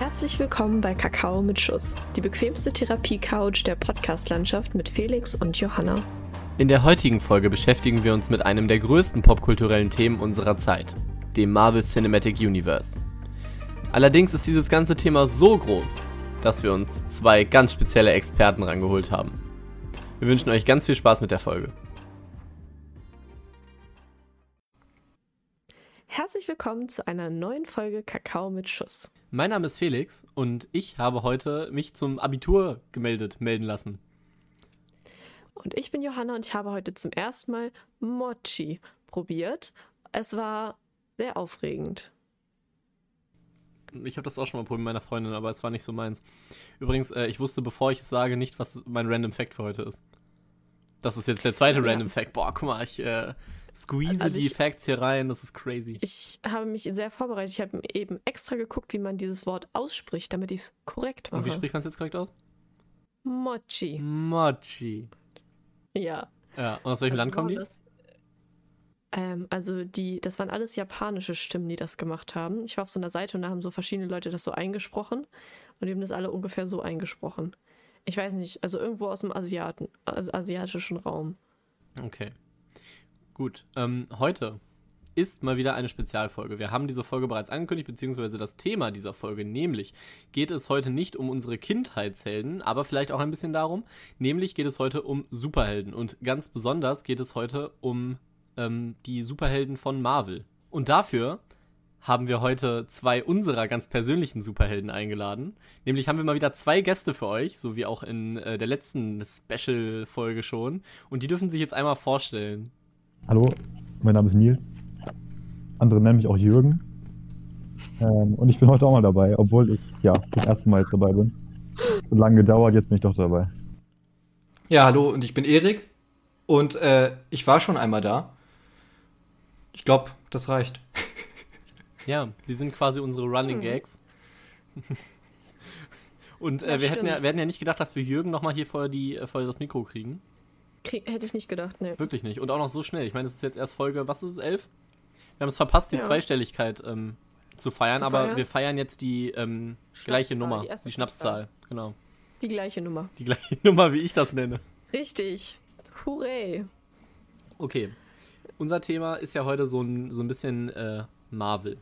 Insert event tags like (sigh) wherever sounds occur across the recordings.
Herzlich willkommen bei Kakao mit Schuss, die bequemste Therapie-Couch der Podcast-Landschaft mit Felix und Johanna. In der heutigen Folge beschäftigen wir uns mit einem der größten popkulturellen Themen unserer Zeit, dem Marvel Cinematic Universe. Allerdings ist dieses ganze Thema so groß, dass wir uns zwei ganz spezielle Experten rangeholt haben. Wir wünschen euch ganz viel Spaß mit der Folge. Herzlich willkommen zu einer neuen Folge Kakao mit Schuss. Mein Name ist Felix und ich habe heute mich zum Abitur gemeldet, melden lassen. Und ich bin Johanna und ich habe heute zum ersten Mal Mochi probiert. Es war sehr aufregend. Ich habe das auch schon mal probiert mit meiner Freundin, aber es war nicht so meins. Übrigens, äh, ich wusste, bevor ich es sage, nicht, was mein Random Fact für heute ist. Das ist jetzt der zweite ja. Random Fact. Boah, guck mal, ich äh, squeeze also die ich, Facts hier rein, das ist crazy. Ich habe mich sehr vorbereitet. Ich habe eben extra geguckt, wie man dieses Wort ausspricht, damit ich es korrekt mache. Und wie spricht man es jetzt korrekt aus? Mochi. Mochi. Ja. Ja, und aus welchem also Land kommen die? Das, ähm, also die, das waren alles japanische Stimmen, die das gemacht haben. Ich war auf so einer Seite und da haben so verschiedene Leute das so eingesprochen und die haben das alle ungefähr so eingesprochen. Ich weiß nicht, also irgendwo aus dem Asiaten, also asiatischen Raum. Okay. Gut. Ähm, heute ist mal wieder eine Spezialfolge. Wir haben diese Folge bereits angekündigt, beziehungsweise das Thema dieser Folge, nämlich geht es heute nicht um unsere Kindheitshelden, aber vielleicht auch ein bisschen darum, nämlich geht es heute um Superhelden und ganz besonders geht es heute um ähm, die Superhelden von Marvel. Und dafür haben wir heute zwei unserer ganz persönlichen Superhelden eingeladen. Nämlich haben wir mal wieder zwei Gäste für euch, so wie auch in äh, der letzten Special-Folge schon. Und die dürfen sich jetzt einmal vorstellen. Hallo, mein Name ist Nils. Andere nennen mich auch Jürgen. Ähm, und ich bin heute auch mal dabei, obwohl ich ja das erste Mal jetzt dabei bin. So lange gedauert, jetzt bin ich doch dabei. Ja, hallo, und ich bin Erik. Und äh, ich war schon einmal da. Ich glaube, das reicht. (laughs) Ja, die sind quasi unsere Running hm. Gags. (laughs) Und äh, wir, hätten ja, wir hätten ja nicht gedacht, dass wir Jürgen nochmal hier vor, die, äh, vor das Mikro kriegen. Krieg, hätte ich nicht gedacht, ne. Wirklich nicht. Und auch noch so schnell. Ich meine, es ist jetzt erst Folge, was ist es, elf? Wir haben es verpasst, die ja. Zweistelligkeit ähm, zu, feiern, zu aber wir feiern jetzt die ähm, gleiche Nummer. Die, die Schnapszahl, genau. Die gleiche Nummer. Die gleiche (laughs) Nummer, wie ich das nenne. Richtig. Hooray. Okay. Unser Thema ist ja heute so ein, so ein bisschen äh, Marvel.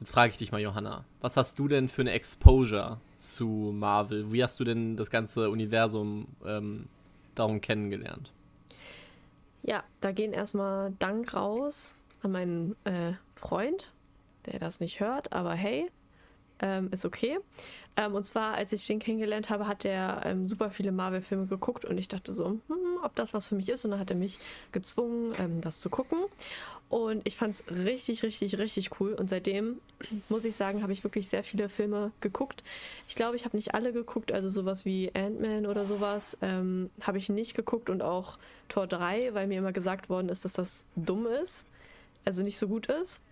Jetzt frage ich dich mal, Johanna, was hast du denn für eine Exposure zu Marvel? Wie hast du denn das ganze Universum ähm, darum kennengelernt? Ja, da gehen erstmal Dank raus an meinen äh, Freund, der das nicht hört, aber hey, ähm, ist okay. Ähm, und zwar, als ich den kennengelernt habe, hat er ähm, super viele Marvel-Filme geguckt und ich dachte so, hm, ob das was für mich ist. Und dann hat er mich gezwungen, ähm, das zu gucken. Und ich fand es richtig, richtig, richtig cool. Und seitdem, (clears throat) muss ich sagen, habe ich wirklich sehr viele Filme geguckt. Ich glaube, ich habe nicht alle geguckt, also sowas wie Ant-Man oder sowas ähm, habe ich nicht geguckt und auch Tor 3, weil mir immer gesagt worden ist, dass das dumm ist, also nicht so gut ist.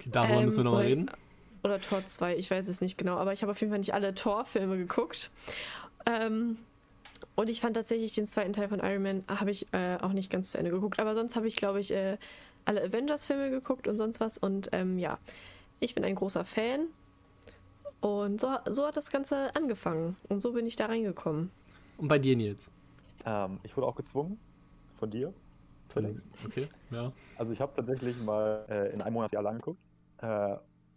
Okay, darüber müssen wir nochmal ähm, reden. Oder Tor 2, ich weiß es nicht genau, aber ich habe auf jeden Fall nicht alle Tor-Filme geguckt. Ähm, und ich fand tatsächlich den zweiten Teil von Iron Man habe ich äh, auch nicht ganz zu Ende geguckt. Aber sonst habe ich, glaube ich, äh, alle Avengers-Filme geguckt und sonst was. Und ähm, ja, ich bin ein großer Fan. Und so, so hat das Ganze angefangen. Und so bin ich da reingekommen. Und bei dir, Nils? Ähm, ich wurde auch gezwungen. Von dir. Von, okay, ja. Also ich habe tatsächlich mal äh, in einem Monat die alle angeguckt.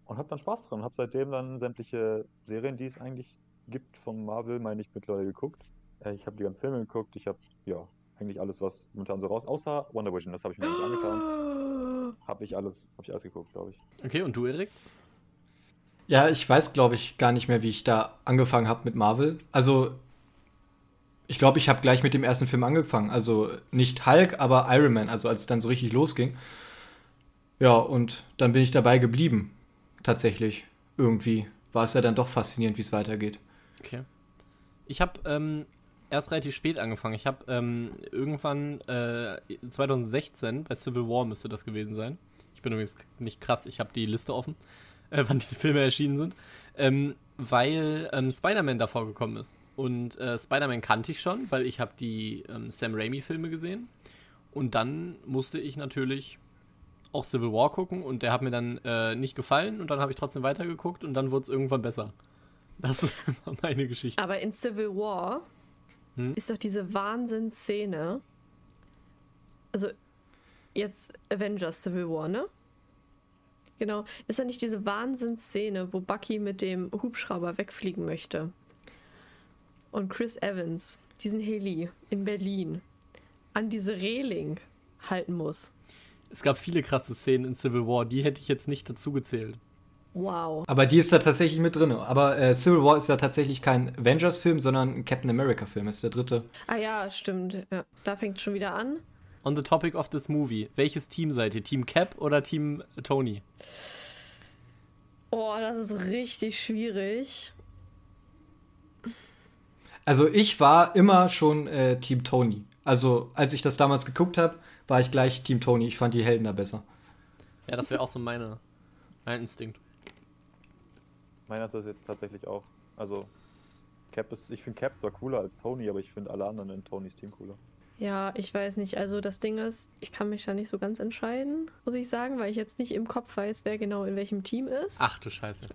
Äh, und habe dann Spaß dran. Habe seitdem dann sämtliche Serien, die es eigentlich gibt von Marvel, meine ich, mittlerweile geguckt. Äh, ich habe die ganzen Filme geguckt. Ich habe ja eigentlich alles, was momentan so raus, außer Wonder Vision, das habe ich mir nicht angetan. Habe ich alles, habe ich alles geguckt, glaube ich. Okay, und du, Erik? Ja, ich weiß, glaube ich, gar nicht mehr, wie ich da angefangen habe mit Marvel. Also, ich glaube, ich habe gleich mit dem ersten Film angefangen. Also nicht Hulk, aber Iron Man, also als es dann so richtig losging. Ja, und dann bin ich dabei geblieben tatsächlich. Irgendwie war es ja dann doch faszinierend, wie es weitergeht. Okay. Ich habe ähm, erst relativ spät angefangen. Ich habe ähm, irgendwann äh, 2016 bei Civil War müsste das gewesen sein. Ich bin übrigens nicht krass, ich habe die Liste offen, (laughs) äh, wann diese Filme erschienen sind. Ähm, weil ähm, Spider-Man davor gekommen ist. Und äh, Spider-Man kannte ich schon, weil ich habe die ähm, Sam Raimi-Filme gesehen. Und dann musste ich natürlich auch Civil War gucken und der hat mir dann äh, nicht gefallen und dann habe ich trotzdem weitergeguckt und dann wurde es irgendwann besser. Das (laughs) war meine Geschichte. Aber in Civil War Hm? ist doch diese Wahnsinnsszene. Also, jetzt Avengers Civil War, ne? Genau. Ist da nicht diese Wahnsinnsszene, wo Bucky mit dem Hubschrauber wegfliegen möchte? Und Chris Evans, diesen Heli in Berlin, an diese Reling halten muss. Es gab viele krasse Szenen in Civil War, die hätte ich jetzt nicht dazu gezählt. Wow. Aber die ist da tatsächlich mit drin. Aber äh, Civil War ist ja tatsächlich kein Avengers-Film, sondern ein Captain America-Film. Ist der dritte. Ah ja, stimmt. Ja, da fängt schon wieder an. On the topic of this movie, welches Team seid ihr? Team Cap oder Team Tony? Oh, das ist richtig schwierig. Also ich war immer schon äh, Team Tony. Also als ich das damals geguckt habe, war ich gleich Team Tony. Ich fand die Helden da besser. Ja, das wäre auch so meine, mein Instinkt. Meiner ist das jetzt tatsächlich auch. Also, Cap ist, ich finde Cap zwar cooler als Tony, aber ich finde alle anderen in Tonys Team cooler. Ja, ich weiß nicht. Also das Ding ist, ich kann mich da nicht so ganz entscheiden, muss ich sagen, weil ich jetzt nicht im Kopf weiß, wer genau in welchem Team ist. Ach du Scheiße.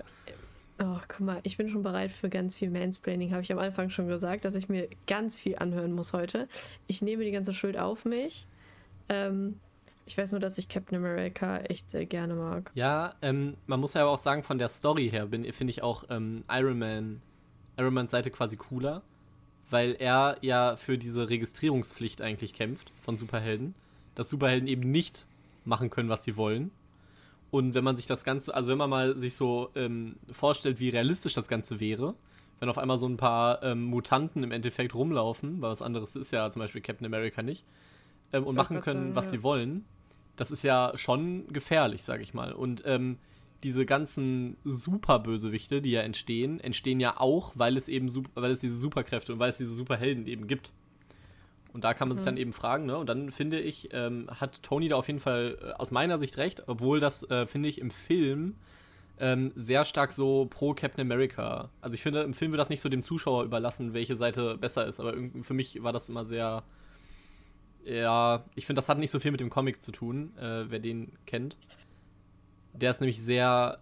Oh, guck mal, ich bin schon bereit für ganz viel Mansplaining, habe ich am Anfang schon gesagt, dass ich mir ganz viel anhören muss heute. Ich nehme die ganze Schuld auf mich. Ähm, ich weiß nur, dass ich Captain America echt sehr gerne mag. Ja, ähm, man muss ja aber auch sagen, von der Story her finde ich auch ähm, Iron Man, Iron Mans Seite quasi cooler, weil er ja für diese Registrierungspflicht eigentlich kämpft von Superhelden, dass Superhelden eben nicht machen können, was sie wollen. Und wenn man sich das Ganze, also wenn man mal sich so ähm, vorstellt, wie realistisch das Ganze wäre, wenn auf einmal so ein paar ähm, Mutanten im Endeffekt rumlaufen, weil was anderes ist ja zum Beispiel Captain America nicht, ähm, und machen können, sagen, was ja. sie wollen, das ist ja schon gefährlich, sag ich mal. Und ähm, diese ganzen Superbösewichte, die ja entstehen, entstehen ja auch, weil es eben weil es diese Superkräfte und weil es diese Superhelden eben gibt. Und da kann man sich Mhm. dann eben fragen, ne? Und dann finde ich, ähm, hat Tony da auf jeden Fall äh, aus meiner Sicht recht, obwohl das, äh, finde ich, im Film ähm, sehr stark so pro Captain America. Also ich finde, im Film wird das nicht so dem Zuschauer überlassen, welche Seite besser ist, aber für mich war das immer sehr. Ja, ich finde, das hat nicht so viel mit dem Comic zu tun, äh, wer den kennt. Der ist nämlich sehr.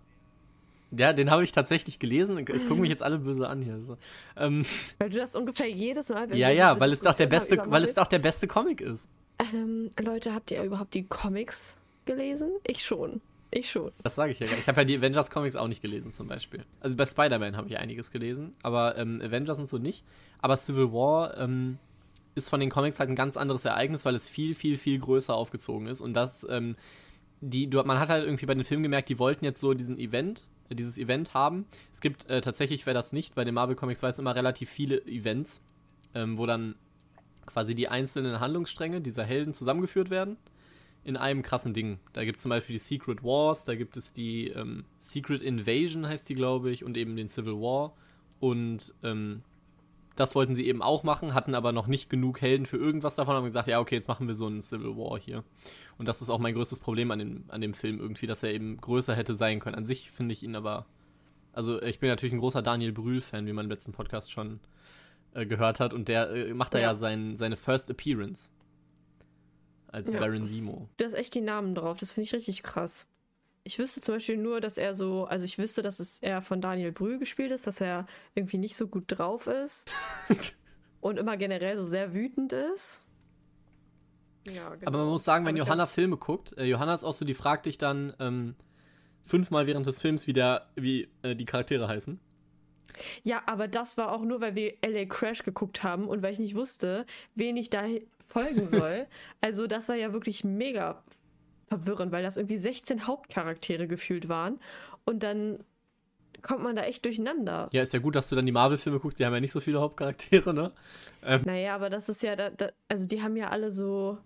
Ja, den habe ich tatsächlich gelesen. Es gucken mich jetzt alle böse an hier. So. Ähm, Weil du das ungefähr jedes Mal. wenn ja, ja, weil es doch der beste, weil es doch der beste Comic ist. Ähm, Leute, habt ihr überhaupt die Comics gelesen? Ich schon. Ich schon. Das sage ich ja. gar nicht. Ich habe ja die Avengers Comics auch nicht gelesen, zum Beispiel. Also bei Spider-Man habe ich einiges gelesen, aber ähm, Avengers und so nicht. Aber Civil War ähm, ist von den Comics halt ein ganz anderes Ereignis, weil es viel, viel, viel größer aufgezogen ist. Und das, ähm, die, du, man hat halt irgendwie bei den Filmen gemerkt, die wollten jetzt so diesen Event, äh, dieses Event haben. Es gibt äh, tatsächlich, wer das nicht, bei den Marvel Comics weiß, immer relativ viele Events, ähm, wo dann quasi die einzelnen Handlungsstränge dieser Helden zusammengeführt werden in einem krassen Ding. Da gibt es zum Beispiel die Secret Wars, da gibt es die ähm, Secret Invasion, heißt die, glaube ich, und eben den Civil War. Und ähm, das wollten sie eben auch machen, hatten aber noch nicht genug Helden für irgendwas davon, haben gesagt, ja, okay, jetzt machen wir so einen Civil War hier. Und das ist auch mein größtes Problem an dem, an dem Film irgendwie, dass er eben größer hätte sein können. An sich finde ich ihn aber. Also, ich bin natürlich ein großer Daniel Brühl-Fan, wie man im letzten Podcast schon äh, gehört hat. Und der äh, macht da ja, Ja. sein, seine First Appearance. Als Ja. Baron Zemo. Du hast echt die Namen drauf. Das finde ich richtig krass. Ich wüsste zum Beispiel nur, dass er so, also ich wüsste, dass es eher von Daniel Brühl gespielt ist, dass er irgendwie nicht so gut drauf ist (laughs) und immer generell so sehr wütend ist. Ja, genau. Aber man muss sagen, wenn Aber Johanna Filme guckt, äh, Johanna ist auch so, die fragt dich dann ähm, fünfmal während des Films, wie, der, wie äh, die Charaktere heißen. Ja, aber das war auch nur, weil wir LA Crash geguckt haben und weil ich nicht wusste, wen ich da folgen soll. (laughs) also das war ja wirklich mega verwirrend, weil das irgendwie 16 Hauptcharaktere gefühlt waren und dann kommt man da echt durcheinander. Ja, ist ja gut, dass du dann die Marvel-Filme guckst, die haben ja nicht so viele Hauptcharaktere, ne? Naja, aber das ist ja, da, da, also die haben ja alle so,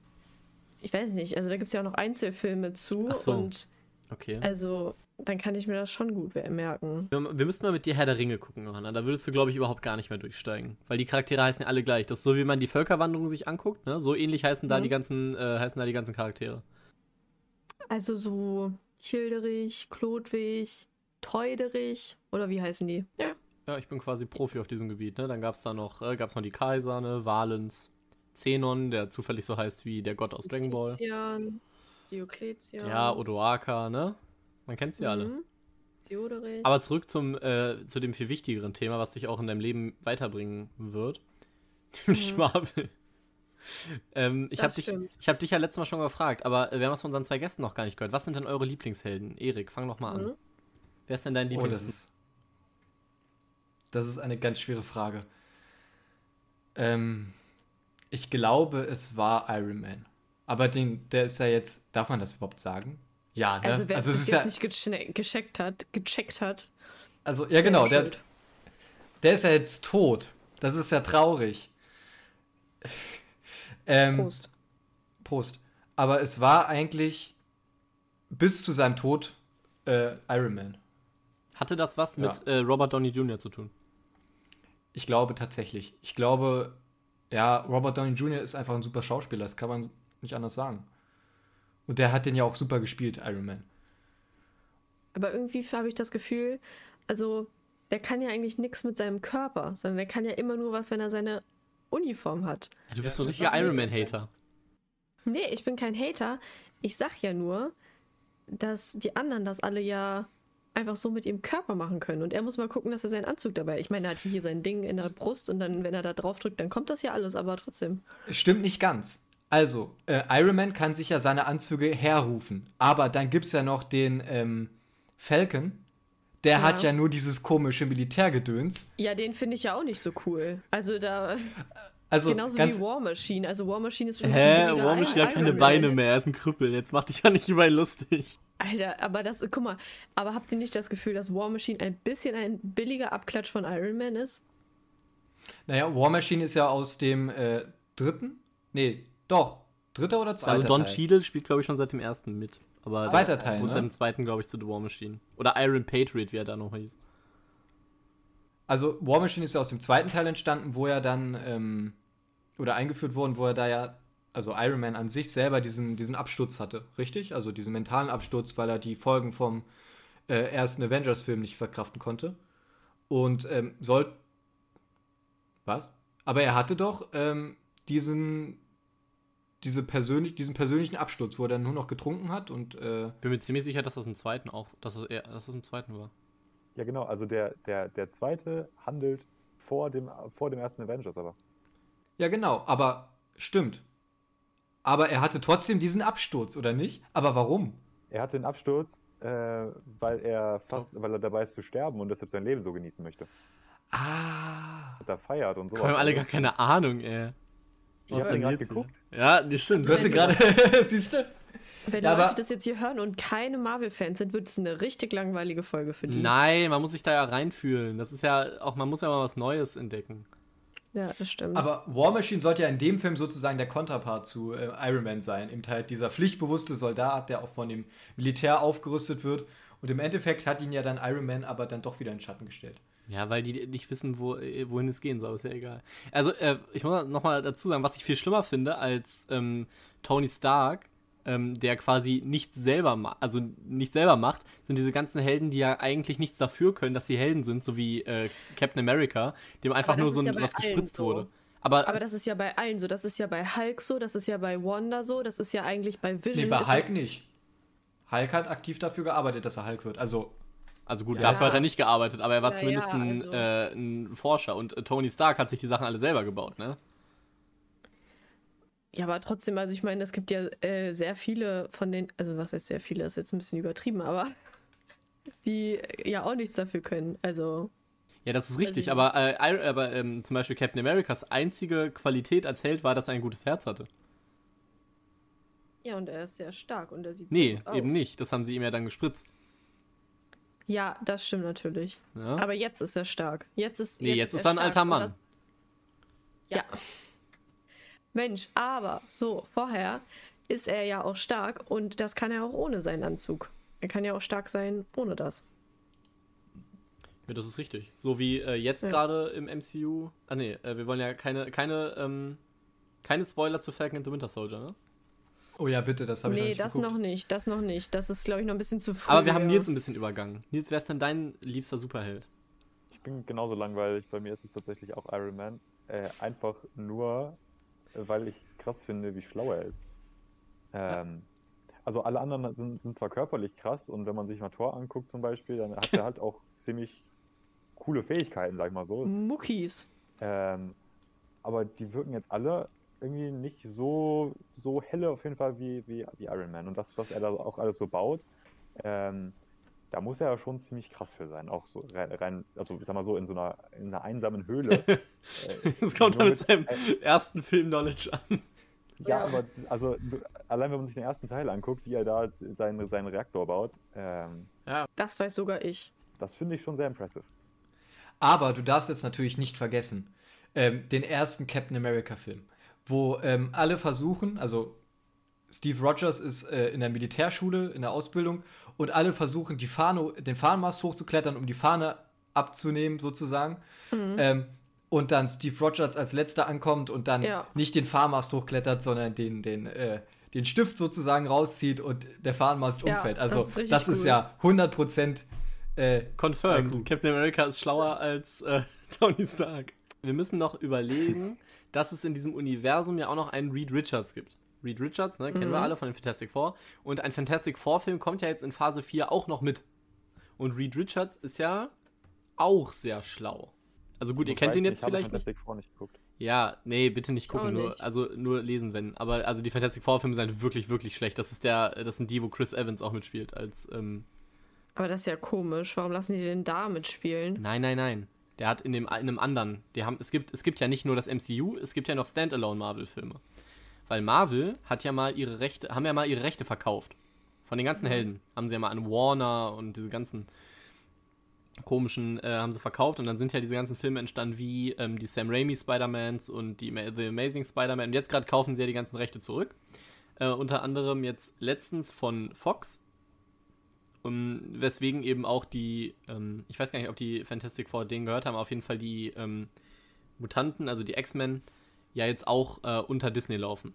ich weiß nicht, also da gibt es ja auch noch Einzelfilme zu Ach so. und Okay. also dann kann ich mir das schon gut merken. Wir, wir müssten mal mit dir Herr der Ringe gucken, Johanna. Da würdest du, glaube ich, überhaupt gar nicht mehr durchsteigen. Weil die Charaktere heißen ja alle gleich. Das ist so, wie man die Völkerwanderung sich anguckt, ne? So ähnlich heißen da Mhm. die ganzen, äh, heißen da die ganzen Charaktere. Also so Childerich, Klodwig, Teuderich oder wie heißen die? Ja. Ja, ich bin quasi Profi auf diesem Gebiet, ne? Dann gab es da noch, äh, gab's noch die Kaiser, ne? Valens, Zenon, der zufällig so heißt wie der Gott aus Dragon Ball. Diokletian, Diokletian. Ja, Odoaka, ne? Man kennt sie alle. Mhm. Theodorich. Aber zurück zum, äh, zu dem viel wichtigeren Thema, was dich auch in deinem Leben weiterbringen wird. (laughs) Nämlich Mhm. Marvel. Ähm, ich habe dich, ich hab dich ja letztes Mal schon gefragt, aber äh, wir haben es von unseren zwei Gästen noch gar nicht gehört. Was sind denn eure Lieblingshelden? Erik, fang doch mal an. Mhm. Wer ist denn dein Oh, Lieblings... das ist. Das ist eine ganz schwere Frage. Ähm, ich glaube, es war Iron Man. Aber den, der ist ja jetzt. Darf man das überhaupt sagen? Ja, ne? Also wer also es ist ja. jetzt nicht geschne- gescheckt hat, gecheckt hat, Also, ja, genau. Der, der ist ja jetzt tot. Das ist ja traurig. Ähm, Prost. Prost. Aber es war eigentlich bis zu seinem Tod äh, Iron Man. Hatte das was Ja. mit äh, Robert Downey Jr. zu tun? Ich glaube tatsächlich. Ich glaube, ja, Robert Downey Jr. ist einfach ein super Schauspieler. Das kann man nicht anders sagen. Und der hat den ja auch super gespielt, Iron Man. Aber irgendwie habe ich das Gefühl, also der kann ja eigentlich nichts mit seinem Körper, sondern der kann ja immer nur was, wenn er seine Uniform hat. Ja, du bist Ja, so ein richtiger Iron Man-Hater. Nee, ich bin kein Hater. Ich sag ja nur, dass die anderen das alle ja einfach so mit ihrem Körper machen können. Und er muss mal gucken, dass er seinen Anzug dabei. Ich meine, er hat hier sein Ding in der Brust und dann, wenn er da drauf drückt, dann kommt das ja alles, aber trotzdem. Stimmt nicht ganz. Also, äh, Iron Man kann sich ja seine Anzüge herrufen. Aber dann gibt es ja noch den ähm, Falcon. Der Ja. hat ja nur dieses komische Militärgedöns. Ja, den finde ich ja auch nicht so cool. Also da, Also, genauso ganz, wie War Machine. Also War Machine ist für mich Hä? War Machine hat Iron keine Man. Beine mehr, er ist ein Krüppel. Jetzt mach dich ja nicht über ihn lustig. Alter, aber das, guck mal, aber habt ihr nicht das Gefühl, dass War Machine ein bisschen ein billiger Abklatsch von Iron Man ist? naja, War Machine ist ja aus dem äh, dritten? Nee, doch. Dritter oder zweiter Also Don Teil? Cheadle spielt, glaube ich, schon seit dem ersten mit. Aber Zweiter Teil, Und ne? seinem zweiten, glaube ich, zu The War Machine. Oder Iron Patriot, wie er da noch hieß. Also War Machine ist ja aus dem zweiten Teil entstanden, wo er dann, ähm, oder eingeführt worden, wo er da ja, also Iron Man an sich selber diesen, diesen Absturz hatte, richtig? Also diesen mentalen Absturz, weil er die Folgen vom äh, ersten Avengers-Film nicht verkraften konnte. Und ähm, soll. Was? Aber er hatte doch ähm, diesen, diese persönlich, diesen persönlichen Absturz, wo er dann nur noch getrunken hat und äh, Bin mir ziemlich sicher, dass das im zweiten auch, dass das, eher, dass das im zweiten war. Ja, genau. Also der, der, der zweite handelt vor dem, vor dem ersten Avengers, aber. Ja, genau, aber stimmt. Aber er hatte trotzdem diesen Absturz, oder nicht? Aber warum? Er hatte den Absturz, äh, weil er fast, weil er dabei ist zu sterben und deshalb sein Leben so genießen möchte. Ah. Da feiert und so. Wir haben alle gar keine Ahnung, ey. Ich denn den gerade geguckt. hier? Ja, das stimmt. Du hast gerade, (laughs) siehst du? Wenn Ja, Leute aber- das jetzt hier hören und keine Marvel-Fans sind, wird es eine richtig langweilige Folge für die. Nein, man muss sich da ja reinfühlen. Das ist ja auch, man muss ja mal was Neues entdecken. Ja, das stimmt. Aber War Machine sollte ja in dem Film sozusagen der Konterpart zu äh, Iron Man sein. Eben halt dieser pflichtbewusste Soldat, der auch von dem Militär aufgerüstet wird. Und im Endeffekt hat ihn ja dann Iron Man aber dann doch wieder in den Schatten gestellt. Ja, weil die nicht wissen, wo, äh, wohin es gehen soll, ist ja egal. Also, äh, ich muss nochmal dazu sagen, was ich viel schlimmer finde als ähm, Tony Stark, ähm, der quasi nichts selber macht, also nicht selber macht, sind diese ganzen Helden, die ja eigentlich nichts dafür können, dass sie Helden sind, so wie äh, Captain America, dem einfach nur so ein, ja was gespritzt so. wurde. Aber, Aber das ist ja bei allen so. Das ist ja bei Hulk so, das ist ja bei Wanda so, das ist ja eigentlich bei Vision. Nee, bei ist Hulk nicht. Hulk hat aktiv dafür gearbeitet, dass er Hulk wird. Also, also gut, Ja. dafür hat er nicht gearbeitet, aber er war Ja, zumindest ja, ein, also- äh, ein Forscher und äh, Tony Stark hat sich die Sachen alle selber gebaut, ne? Ja, aber trotzdem, also ich meine, es gibt ja äh, sehr viele von den, also was heißt sehr viele, ist jetzt ein bisschen übertrieben, aber (laughs) die äh, ja auch nichts dafür können. Also, Ja, das ist richtig, ich aber, äh, aber ähm, zum Beispiel Captain Americas einzige Qualität als Held war, dass er ein gutes Herz hatte. ja, und er ist sehr stark und er sieht Nee, eben aus. nicht. Das haben sie ihm ja dann gespritzt. Ja, das stimmt natürlich. Ja? Aber jetzt ist er stark. Jetzt ist nee, jetzt ist er ein stark alter Mann. das- Ja. Mensch, aber so, vorher ist er ja auch stark und das kann er auch ohne seinen Anzug. Er kann ja auch stark sein ohne das. Ja, das ist richtig. So wie äh, jetzt Ja. gerade im MCU. Ah, nee, äh, wir wollen ja keine, keine, ähm, keine Spoiler zu Falcon and the Winter Soldier, ne? Oh ja, bitte, das habe ich noch Nee, nicht das geguckt. noch nicht, das noch nicht. Das ist, glaube ich, noch ein bisschen zu früh. Aber wir haben ja. Nils ein bisschen übergangen. Nils, wer ist denn dein liebster Superheld? Ich bin genauso langweilig. Bei mir ist es tatsächlich auch Iron Man. Äh, einfach nur, weil ich krass finde, wie schlau er ist. Ähm, also alle anderen sind, sind zwar körperlich krass und wenn man sich mal Thor anguckt zum Beispiel, dann hat er halt auch ziemlich coole Fähigkeiten, sag ich mal so. Muckis. Ähm, aber die wirken jetzt alle irgendwie nicht so, so helle auf jeden Fall wie, wie, wie Iron Man. Und das, was er da auch alles so baut, ähm, da muss er ja schon ziemlich krass für sein. Auch so rein, rein also ich sag mal so, in so einer, in einer einsamen Höhle. (laughs) äh, Das kommt dann mit seinem äh, ersten Film-Knowledge an. Ja, aber also allein wenn man sich den ersten Teil anguckt, wie er da seinen, seinen Reaktor baut, ähm, Das weiß sogar ich. das finde ich schon sehr impressive. Aber du darfst jetzt natürlich nicht vergessen, ähm, den ersten Captain America-Film, wo ähm, alle versuchen, also Steve Rogers ist äh, in der Militärschule, in der Ausbildung, und alle versuchen, die Fahne, den Fahnenmast hochzuklettern, um die Fahne abzunehmen, sozusagen. Mhm. Ähm, und dann Steve Rogers als letzter ankommt und dann Ja. nicht den Fahrmast hochklettert, sondern den, den, äh, den Stift sozusagen rauszieht und der Fahrmast Ja, umfällt. das Also ist richtig das ist cool. ja 100% äh, Confirmed. Captain America ist schlauer als äh, (laughs) Tony Stark. Wir müssen noch überlegen, dass es in diesem Universum ja auch noch einen Reed Richards gibt. Reed Richards, ne, kennen wir Mhm. alle von den Fantastic Four. Und ein Fantastic Four-Film kommt ja jetzt in Phase 4 auch noch mit. Und Reed Richards ist ja auch sehr schlau. Also gut, ihr kennt nicht, jetzt vielleicht nicht. Fantastic Four nicht geguckt. Ja, nee, bitte nicht gucken, Auch nur, nicht. also nur lesen, wenn. Aber also die Fantastic Four-Filme sind halt wirklich, wirklich schlecht. Das ist der, das sind die, wo Chris Evans auch mitspielt als ähm, Aber das ist ja komisch. Warum lassen die den da mitspielen? Nein, nein, nein. Der hat in, dem, in einem anderen. Die haben, es, gibt, es gibt ja nicht nur das MCU, es gibt ja noch Standalone-Marvel-Filme. Weil Marvel hat ja mal ihre Rechte, haben ja mal ihre Rechte verkauft. Von den ganzen Mhm. Helden. Haben sie ja mal an Warner und diese ganzen komischen äh, haben sie verkauft und dann sind ja diese ganzen Filme entstanden wie ähm, die Sam Raimi Spider-Mans und die The Amazing Spider-Man. Und jetzt gerade kaufen sie ja die ganzen Rechte zurück. Äh, unter anderem jetzt letztens von Fox. Um, weswegen eben auch die, ähm, ich weiß gar nicht, ob die Fantastic Four den gehört haben, auf jeden Fall die ähm, Mutanten, also die X-Men, ja jetzt auch äh, unter Disney laufen.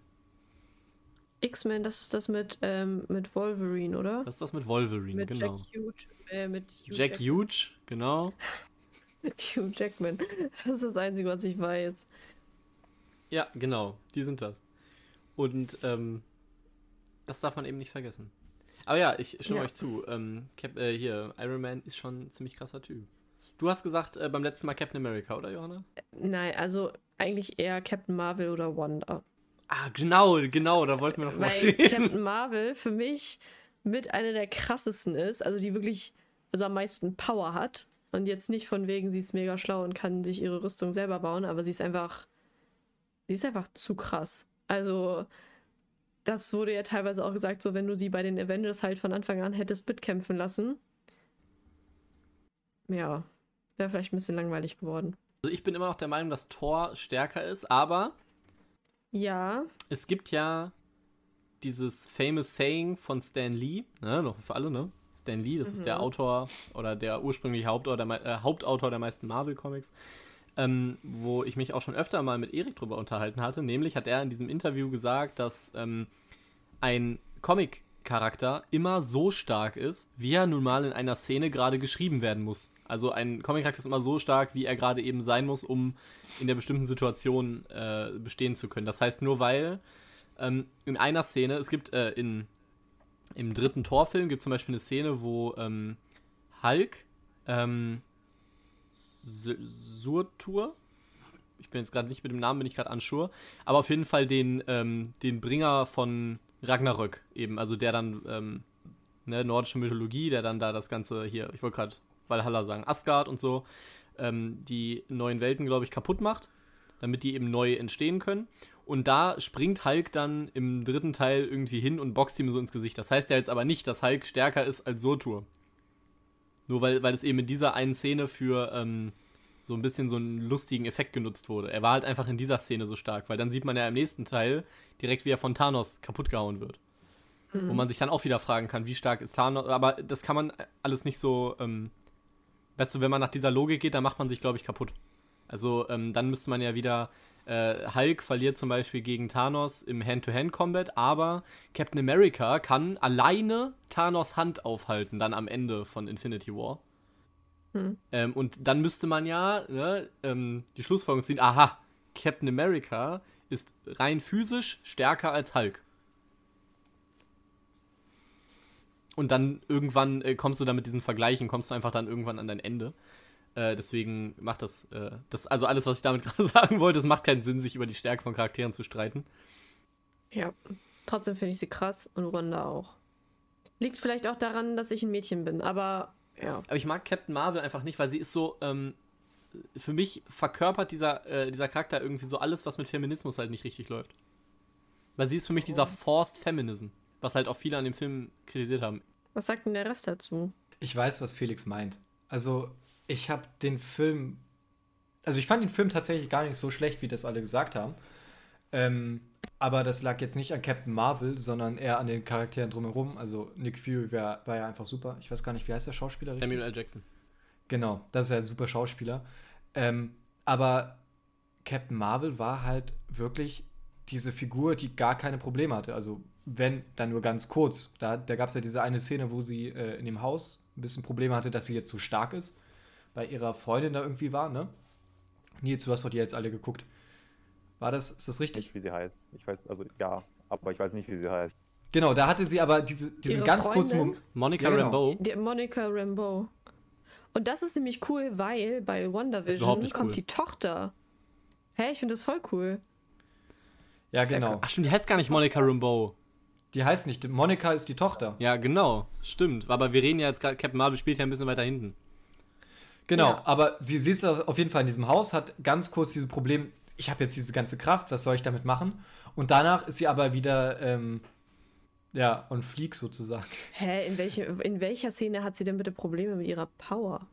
X-Men, das ist das mit, ähm, mit Wolverine, oder? Das ist das mit Wolverine, mit genau. Jack Hugh, äh, mit Hugh Jack Jack- Huge, genau. (laughs) Hugh Jackman. Das ist das Einzige, was ich weiß. Ja, genau, die sind das. Und ähm, das darf man eben nicht vergessen. Aber ja, ich stimme Ja. euch zu. Ähm, Cap äh, hier, Iron Man ist schon ein ziemlich krasser Typ. Du hast gesagt äh, beim letzten Mal Captain America, oder Johanna? Nein, also eigentlich eher Captain Marvel oder Wanda. Ah, genau, genau, da wollten wir noch mal Weil reden. Captain (laughs) Marvel für mich mit einer der krassesten ist, also die wirklich also am meisten Power hat. Und jetzt nicht von wegen, sie ist mega schlau und kann sich ihre Rüstung selber bauen, aber sie ist einfach, sie ist einfach zu krass. Also, das wurde ja teilweise auch gesagt, so wenn du die bei den Avengers halt von Anfang an hättest mitkämpfen lassen. Ja, wäre vielleicht ein bisschen langweilig geworden. Also ich bin immer noch der Meinung, dass Thor stärker ist, aber Ja, es gibt ja dieses famous Saying von Stan Lee, ne, noch für alle, ne? Stan Lee, das ist der Mhm. Autor oder der ursprüngliche Hauptautor der, äh, Hauptautor der meisten Marvel-Comics, ähm, wo ich mich auch schon öfter mal mit Erik drüber unterhalten hatte. Nämlich hat er in diesem Interview gesagt, dass ähm, ein Comic-Charakter immer so stark ist, wie er nun mal in einer Szene gerade geschrieben werden muss. Also ein Comic-Charakter ist immer so stark, wie er gerade eben sein muss, um in der bestimmten Situation äh, bestehen zu können. Das heißt, nur weil ähm, in einer Szene, es gibt äh, in, im dritten Torfilm gibt es zum Beispiel eine Szene, wo ähm, Hulk ähm, Surtur, ich bin jetzt gerade nicht mit dem Namen, bin ich gerade unsure, aber auf jeden Fall den, ähm, den Bringer von Ragnarök eben, also der dann, ähm, ne, nordische Mythologie, der dann da das Ganze hier, ich wollte gerade Valhalla sagen, Asgard und so, ähm, die neuen Welten, glaube ich, kaputt macht, damit die eben neu entstehen können. Und da springt Hulk dann im dritten Teil irgendwie hin und boxt ihm so ins Gesicht. Das heißt ja jetzt aber nicht, dass Hulk stärker ist als Surtur. Nur weil, weil es eben in dieser einen Szene für ähm, so ein bisschen so einen lustigen Effekt genutzt wurde. Er war halt einfach in dieser Szene so stark, weil dann sieht man ja im nächsten Teil direkt, wie er von Thanos kaputt gehauen wird. Wo man sich dann auch wieder fragen kann, wie stark ist Thanos. Aber das kann man alles nicht so. Ähm, weißt du, wenn man nach dieser Logik geht, dann macht man sich, glaube ich, kaputt. Also ähm, dann müsste man ja wieder. Äh, Hulk verliert zum Beispiel gegen Thanos im Hand-to-Hand-Combat, aber Captain America kann alleine Thanos Hand aufhalten, dann am Ende von Infinity War. Hm. Ähm, und dann müsste man ja ne, ähm, die Schlussfolgerung ziehen: Aha, Captain America ist rein physisch stärker als Hulk. und dann irgendwann äh, kommst du dann mit diesen Vergleichen, kommst du einfach dann irgendwann an dein Ende. Äh, deswegen macht das, äh, das, also alles, was ich damit (laughs) gerade sagen wollte, es macht keinen Sinn, sich über die Stärke von Charakteren zu streiten. Ja, trotzdem finde ich sie krass und Wanda auch. Liegt vielleicht auch daran, dass ich ein Mädchen bin, aber ja. Aber ich mag Captain Marvel einfach nicht, weil sie ist so, ähm, für mich verkörpert dieser, äh, dieser Charakter irgendwie so alles, was mit Feminismus halt nicht richtig läuft. Weil sie ist für mich dieser Forced Feminism, was halt auch viele an dem Film kritisiert haben. Was sagt denn der Rest dazu? Ich weiß, was Felix meint. Also, ich habe den Film. Also, ich fand den Film tatsächlich gar nicht so schlecht, wie das alle gesagt haben. Ähm, aber das lag jetzt nicht an Captain Marvel, sondern eher an den Charakteren drumherum. Also, Nick Fury war, war ja einfach super. Ich weiß gar nicht, wie heißt der Schauspieler richtig? Samuel L. Jackson. Genau, das ist ja ein super Schauspieler. Ähm, aber Captain Marvel war halt wirklich diese Figur, die gar keine Probleme hatte. Also, wenn, dann nur ganz kurz. Da, da gab es ja diese eine Szene, wo sie äh, in dem Haus ein bisschen Probleme hatte, dass sie jetzt so stark ist. Bei ihrer Freundin da irgendwie war, ne? Nils, du hast doch die jetzt alle geguckt. War das, ist das richtig? Nicht, wie sie heißt. Ich weiß, also ja, aber ich weiß nicht, wie sie heißt. Genau, da hatte sie aber diese, diesen Ihre ganz kurzen Freundin? Moment. Monica Ja, genau. Rambeau. Die Monica Rambeau. Und das ist nämlich cool, weil bei WandaVision kommt cool. die Tochter. Hä, ich finde das voll cool. Ja, genau. Ach stimmt, die heißt gar nicht Monica Rambeau. Die heißt nicht, Monika ist die Tochter. Ja, genau, stimmt. Aber wir reden ja jetzt gerade, Captain Marvel spielt ja ein bisschen weiter hinten. Genau, Ja. aber sie, sie ist auf jeden Fall in diesem Haus, hat ganz kurz dieses Problem, ich habe jetzt diese ganze Kraft, was soll ich damit machen? Und danach ist sie aber wieder, ähm, ja, on fleek sozusagen. Hä, in, welche, in welcher Szene hat sie denn bitte Probleme mit ihrer Power?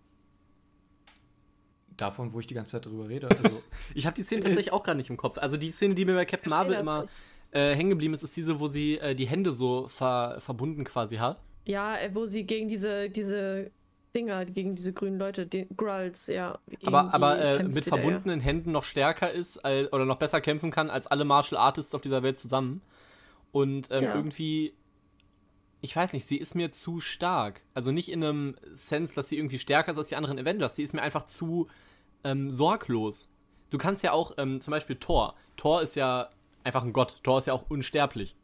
Davon, wo ich die ganze Zeit drüber rede. Also, (laughs) Ich habe die Szene tatsächlich auch gerade nicht im Kopf. Also die Szene, die mir bei Captain Marvel immer äh, hängen geblieben ist, ist diese, wo sie äh, die Hände so ver verbunden quasi hat. Ja, äh, wo sie gegen diese, diese Dinger, gegen diese grünen Leute, die Grulls, ja. Aber, aber äh, mit ja. verbundenen Händen noch stärker ist als, oder noch besser kämpfen kann als alle Martial Artists auf dieser Welt zusammen. Und ähm, Ja. irgendwie, ich weiß nicht, sie ist mir zu stark. Also nicht in einem Sense, dass sie irgendwie stärker ist als die anderen Avengers. Sie ist mir einfach zu ähm, sorglos. Du kannst ja auch, ähm, zum Beispiel Thor. Thor ist ja einfach ein Gott. Thor ist ja auch unsterblich.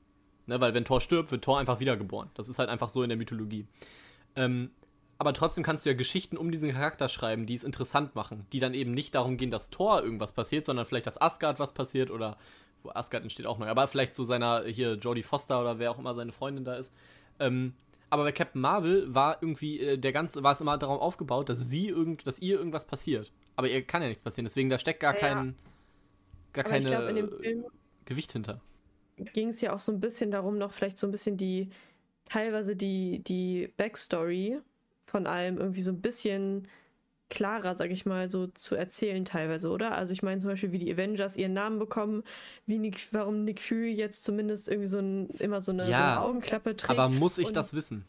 Ne, weil wenn Thor stirbt, wird Thor einfach wiedergeboren. Das ist halt einfach so in der Mythologie. Ähm, aber trotzdem kannst du ja Geschichten um diesen Charakter schreiben, die es interessant machen, die dann eben nicht darum gehen, dass Thor irgendwas passiert, sondern vielleicht, dass Asgard was passiert oder wo Asgard entsteht auch neu, aber vielleicht so seiner hier Jodie Foster oder wer auch immer seine Freundin da ist. Ähm, aber bei Captain Marvel war irgendwie äh, der ganze war es immer darauf aufgebaut, dass sie irgend, dass ihr irgendwas passiert. Aber ihr kann ja nichts passieren, deswegen da steckt gar Ja, kein gar keine Film Gewicht hinter. ging es ja auch so ein bisschen darum, noch vielleicht so ein bisschen die, teilweise die, die Backstory von allem irgendwie so ein bisschen klarer, sag ich mal, so zu erzählen teilweise, oder? Also ich meine zum Beispiel, wie die Avengers ihren Namen bekommen, wie Nick, warum Nick Fury jetzt zumindest irgendwie so ein, immer so eine, so Ja, eine Augenklappe trägt. Aber muss ich das wissen?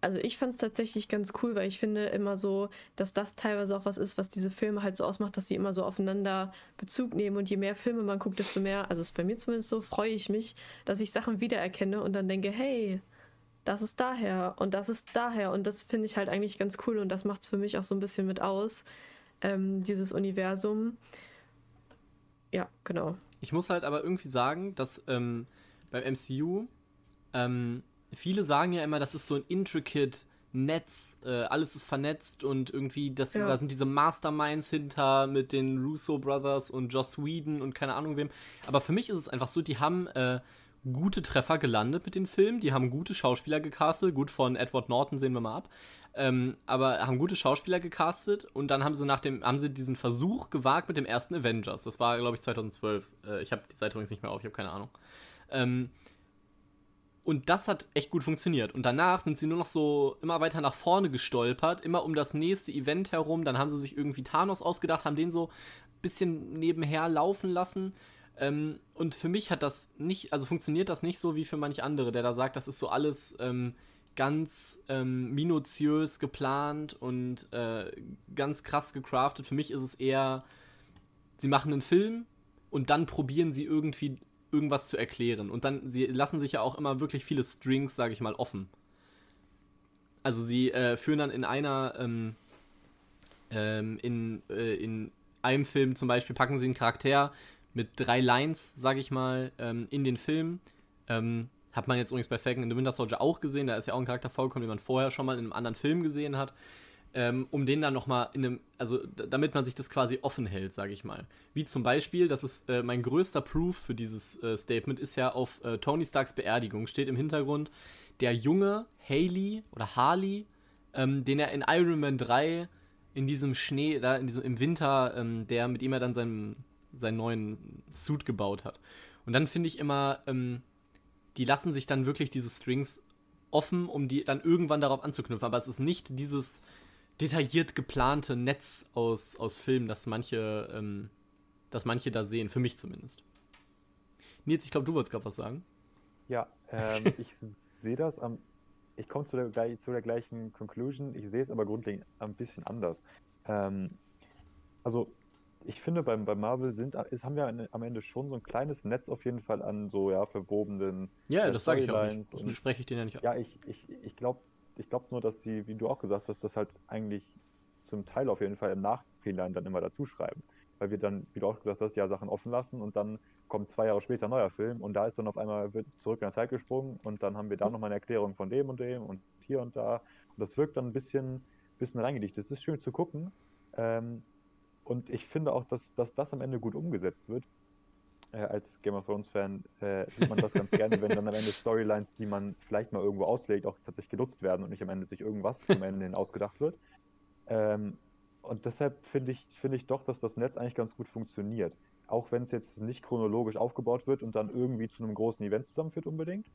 Also ich fand es tatsächlich ganz cool, weil ich finde immer so, dass das teilweise auch was ist, was diese Filme halt so ausmacht, dass sie immer so aufeinander Bezug nehmen und je mehr Filme man guckt, desto mehr, also ist bei mir zumindest so, freue ich mich, dass ich Sachen wiedererkenne und dann denke, hey, das ist daher und das ist daher und das finde ich halt eigentlich ganz cool und das macht es für mich auch so ein bisschen mit aus, ähm, dieses Universum. Ja, genau. Ich muss halt aber irgendwie sagen, dass ähm, beim MCU ähm, viele sagen ja immer, das ist so ein intricate Netz, äh, alles ist vernetzt und irgendwie, das, Ja. da sind diese Masterminds hinter mit den Russo Brothers und Joss Whedon und keine Ahnung wem. Aber für mich ist es einfach so, die haben äh, gute Treffer gelandet mit den Filmen, die haben gute Schauspieler gecastet, gut von Edward Norton sehen wir mal ab. Ähm, aber haben gute Schauspieler gecastet und dann haben sie nach dem, haben sie diesen Versuch gewagt mit dem ersten Avengers. Das war, glaube ich, 2012. Äh, ich habe die Seite übrigens nicht mehr auf, ich habe keine Ahnung. Ähm, und das hat echt gut funktioniert. Und danach sind sie nur noch so immer weiter nach vorne gestolpert, immer um das nächste Event herum. Dann haben sie sich irgendwie Thanos ausgedacht, haben den so ein bisschen nebenher laufen lassen. Ähm, und für mich hat das nicht, also funktioniert das nicht so wie für manch andere, der da sagt, das ist so alles ähm, ganz ähm, minutiös geplant und äh, ganz krass gecraftet. Für mich ist es eher, sie machen einen Film und dann probieren sie irgendwie irgendwas zu erklären. Und dann, sie lassen sich ja auch immer wirklich viele Strings, sage ich mal, offen. Also sie äh, führen dann in einer, ähm, ähm, in, äh, in einem Film zum Beispiel, packen sie einen Charakter mit drei Lines, sage ich mal, ähm, in den Film, ähm, Hat man jetzt übrigens bei Falcon in the Winter Soldier auch gesehen. Da ist ja auch ein Charakter vorgekommen, den man vorher schon mal in einem anderen Film gesehen hat. Ähm, um den dann nochmal in einem, also damit man sich das quasi offen hält, sage ich mal. Wie zum Beispiel, das ist äh, mein größter Proof für dieses äh, Statement, ist ja auf äh, Tony Starks Beerdigung, steht im Hintergrund der junge Haley oder Harley, ähm, den er in Iron Man 3 in diesem Schnee, da in diesem, im Winter, ähm, der mit ihm er dann seinen, seinen neuen Suit gebaut hat. Und dann finde ich immer, ähm, die lassen sich dann wirklich diese Strings offen, um die dann irgendwann darauf anzuknüpfen. Aber es ist nicht dieses detailliert geplante Netz aus, aus Filmen, das manche, ähm, das manche da sehen, für mich zumindest. Nils, ich glaube, du wolltest gerade was sagen. Ja, ähm, (laughs) ich sehe das am. Ich komme zu der, zu der gleichen Conclusion, ich sehe es aber grundlegend ein bisschen anders. Ähm, also, ich finde, beim, bei Marvel sind, ist, haben wir eine, am Ende schon so ein kleines Netz auf jeden Fall an so ja, verbobenen. Ja, äh, das sage ich auch nicht. Das spreche ich dir ja nicht ab. Ja, ich, ich, ich glaube ich glaub nur, dass sie, wie du auch gesagt hast, das halt eigentlich zum Teil auf jeden Fall im Nachhinein dann immer dazu schreiben. Weil wir dann, wie du auch gesagt hast, ja, Sachen offen lassen und dann kommt zwei Jahre später ein neuer Film und da ist dann auf einmal wird zurück in der Zeit gesprungen und dann haben wir da nochmal eine Erklärung von dem und dem und hier und da. Und das wirkt dann ein bisschen, bisschen reingedichtet. Es ist schön zu gucken. Ähm, und ich finde auch, dass, dass das am Ende gut umgesetzt wird. Äh, als Game of Thrones-Fan äh, sieht man das ganz (laughs) gerne, wenn dann am Ende Storylines, die man vielleicht mal irgendwo auslegt, auch tatsächlich genutzt werden und nicht am Ende sich irgendwas zum Ende hin ausgedacht wird. Ähm, und deshalb finde ich, finde ich doch, dass das Netz eigentlich ganz gut funktioniert auch wenn es jetzt nicht chronologisch aufgebaut wird und dann irgendwie zu einem großen Event zusammenführt unbedingt,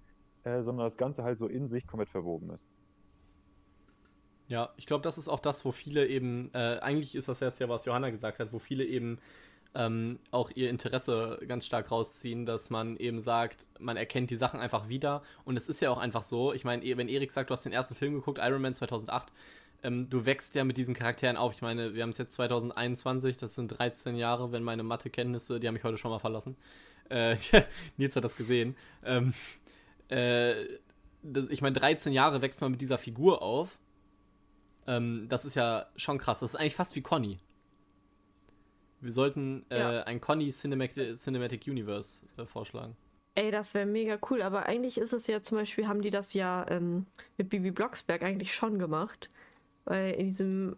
äh, sondern das Ganze halt so in sich komplett verwoben ist. Ja, ich glaube, das ist auch das, wo viele eben, äh, eigentlich ist das erst ja, was Johanna gesagt hat, wo viele eben ähm, auch ihr Interesse ganz stark rausziehen, dass man eben sagt, man erkennt die Sachen einfach wieder. Und es ist ja auch einfach so, ich meine, wenn Erik sagt, du hast den ersten Film geguckt, Iron Man 2008, ähm, du wächst ja mit diesen Charakteren auf. Ich meine, wir haben es jetzt 2021, das sind 13 Jahre, wenn meine Mathekenntnisse, die haben mich heute schon mal verlassen. Äh, (laughs) Nils hat das gesehen. Ähm, äh, das, ich meine, 13 Jahre wächst man mit dieser Figur auf. Ähm, das ist ja schon krass. Das ist eigentlich fast wie Conny. Wir sollten äh, ja. ein Conny Cinematic, Cinematic Universe äh, vorschlagen. Ey, das wäre mega cool, aber eigentlich ist es ja zum Beispiel, haben die das ja ähm, mit Bibi Blocksberg eigentlich schon gemacht. Weil in diesem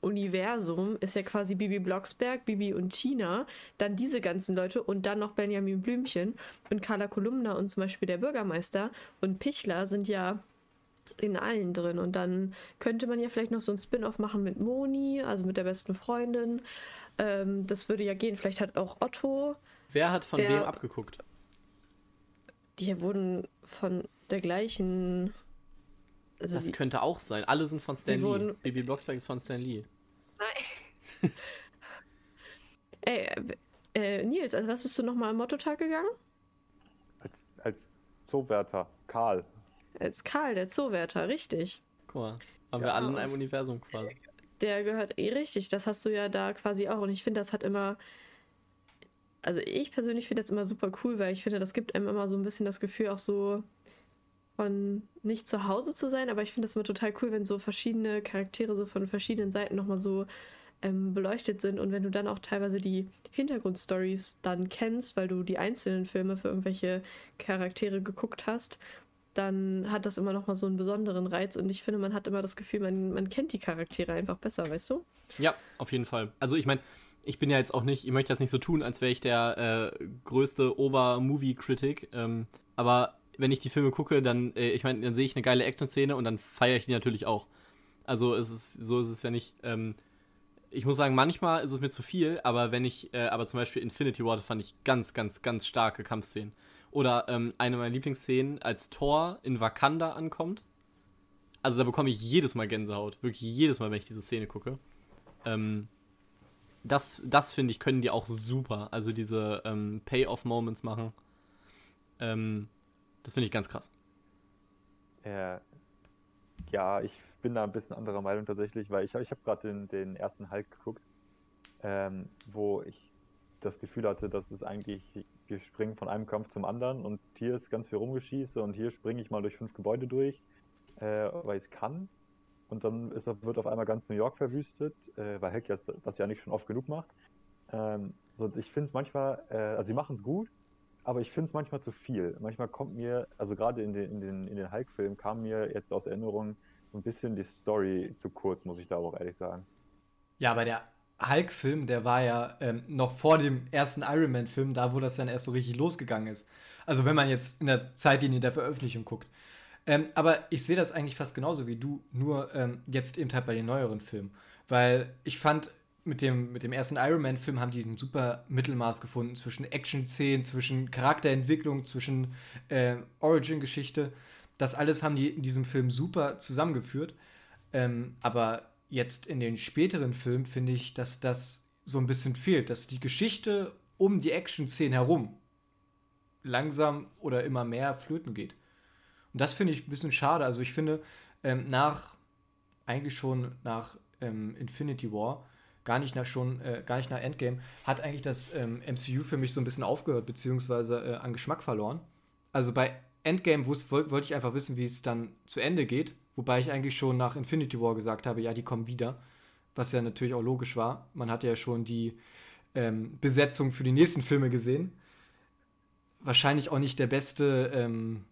Universum ist ja quasi Bibi Blocksberg, Bibi und Tina, dann diese ganzen Leute und dann noch Benjamin Blümchen und Carla Kolumna und zum Beispiel der Bürgermeister und Pichler sind ja in allen drin. Und dann könnte man ja vielleicht noch so ein Spin-off machen mit Moni, also mit der besten Freundin. Ähm, das würde ja gehen. Vielleicht hat auch Otto. Wer hat von wer, wem abgeguckt? Die wurden von der gleichen also das die, könnte auch sein. Alle sind von Stan Lee. Wurden, Baby Blocksberg ist von Stan Lee. Nein. (laughs) Ey, äh, Nils, also was bist du nochmal am Motto-Tag gegangen? Als, als Zoowärter, Karl. Als Karl, der Zoowärter, richtig. Guck mal, haben ja, wir alle in einem Universum quasi. Der gehört eh richtig, das hast du ja da quasi auch. Und ich finde, das hat immer. Also ich persönlich finde das immer super cool, weil ich finde, das gibt einem immer so ein bisschen das Gefühl, auch so, von nicht zu Hause zu sein, aber ich finde es immer total cool, wenn so verschiedene Charaktere so von verschiedenen Seiten nochmal so ähm, beleuchtet sind und wenn du dann auch teilweise die Hintergrundstories dann kennst, weil du die einzelnen Filme für irgendwelche Charaktere geguckt hast, dann hat das immer nochmal so einen besonderen Reiz und ich finde, man hat immer das Gefühl, man, man kennt die Charaktere einfach besser, weißt du? Ja, auf jeden Fall. Also ich meine, ich bin ja jetzt auch nicht, ich möchte jetzt nicht so tun, als wäre ich der äh, größte Ober-Movie-Critic, ähm, aber wenn ich die Filme gucke, dann, äh, ich meine, dann sehe ich eine geile Action-Szene und dann feiere ich die natürlich auch. Also es ist, so ist es ja nicht. Ähm, ich muss sagen, manchmal ist es mir zu viel, aber wenn ich, äh, aber zum Beispiel Infinity War fand ich ganz, ganz, ganz starke Kampfszenen. Oder ähm, eine meiner Lieblingsszenen, als Thor in Wakanda ankommt. Also da bekomme ich jedes Mal Gänsehaut. Wirklich jedes Mal, wenn ich diese Szene gucke. Ähm, das, das finde ich, können die auch super. Also diese ähm, Pay-Off-Moments machen. Ähm, das finde ich ganz krass. Äh, ja, ich bin da ein bisschen anderer Meinung tatsächlich, weil ich, ich habe gerade den, den ersten Hulk geguckt, ähm, wo ich das Gefühl hatte, dass es eigentlich, wir springen von einem Kampf zum anderen und hier ist ganz viel rumgeschieße und hier springe ich mal durch fünf Gebäude durch, äh, weil ich es kann. Und dann ist, wird auf einmal ganz New York verwüstet, äh, weil Hulk das ja nicht schon oft genug macht. Ähm, so, ich finde es manchmal, äh, also sie machen es gut, aber ich finde es manchmal zu viel. Manchmal kommt mir, also gerade in den, in den, in den Hulk-Filmen kam mir jetzt aus Erinnerung ein bisschen die Story zu kurz, muss ich da auch ehrlich sagen. Ja, aber der Hulk-Film, der war ja ähm, noch vor dem ersten Iron Man-Film, da wo das dann erst so richtig losgegangen ist. Also wenn man jetzt in der Zeitlinie der Veröffentlichung guckt. Ähm, aber ich sehe das eigentlich fast genauso wie du, nur ähm, jetzt eben halt bei den neueren Filmen. Weil ich fand, mit dem, mit dem ersten Iron Man-Film haben die ein super Mittelmaß gefunden zwischen Action-Szenen, zwischen Charakterentwicklung, zwischen äh, Origin-Geschichte. Das alles haben die in diesem Film super zusammengeführt. Ähm, aber jetzt in den späteren Filmen finde ich, dass das so ein bisschen fehlt, dass die Geschichte um die Action-Szenen herum langsam oder immer mehr flöten geht. Und das finde ich ein bisschen schade. Also ich finde, ähm, nach, eigentlich schon nach ähm, Infinity War, gar nicht nach schon, äh, gar nicht nach Endgame, hat eigentlich das ähm, MCU für mich so ein bisschen aufgehört, beziehungsweise äh, an Geschmack verloren. Also bei Endgame wollte wollt ich einfach wissen, wie es dann zu Ende geht. Wobei ich eigentlich schon nach Infinity War gesagt habe, ja, die kommen wieder. Was ja natürlich auch logisch war. Man hat ja schon die ähm, Besetzung für die nächsten Filme gesehen. Wahrscheinlich auch nicht der beste, ähm,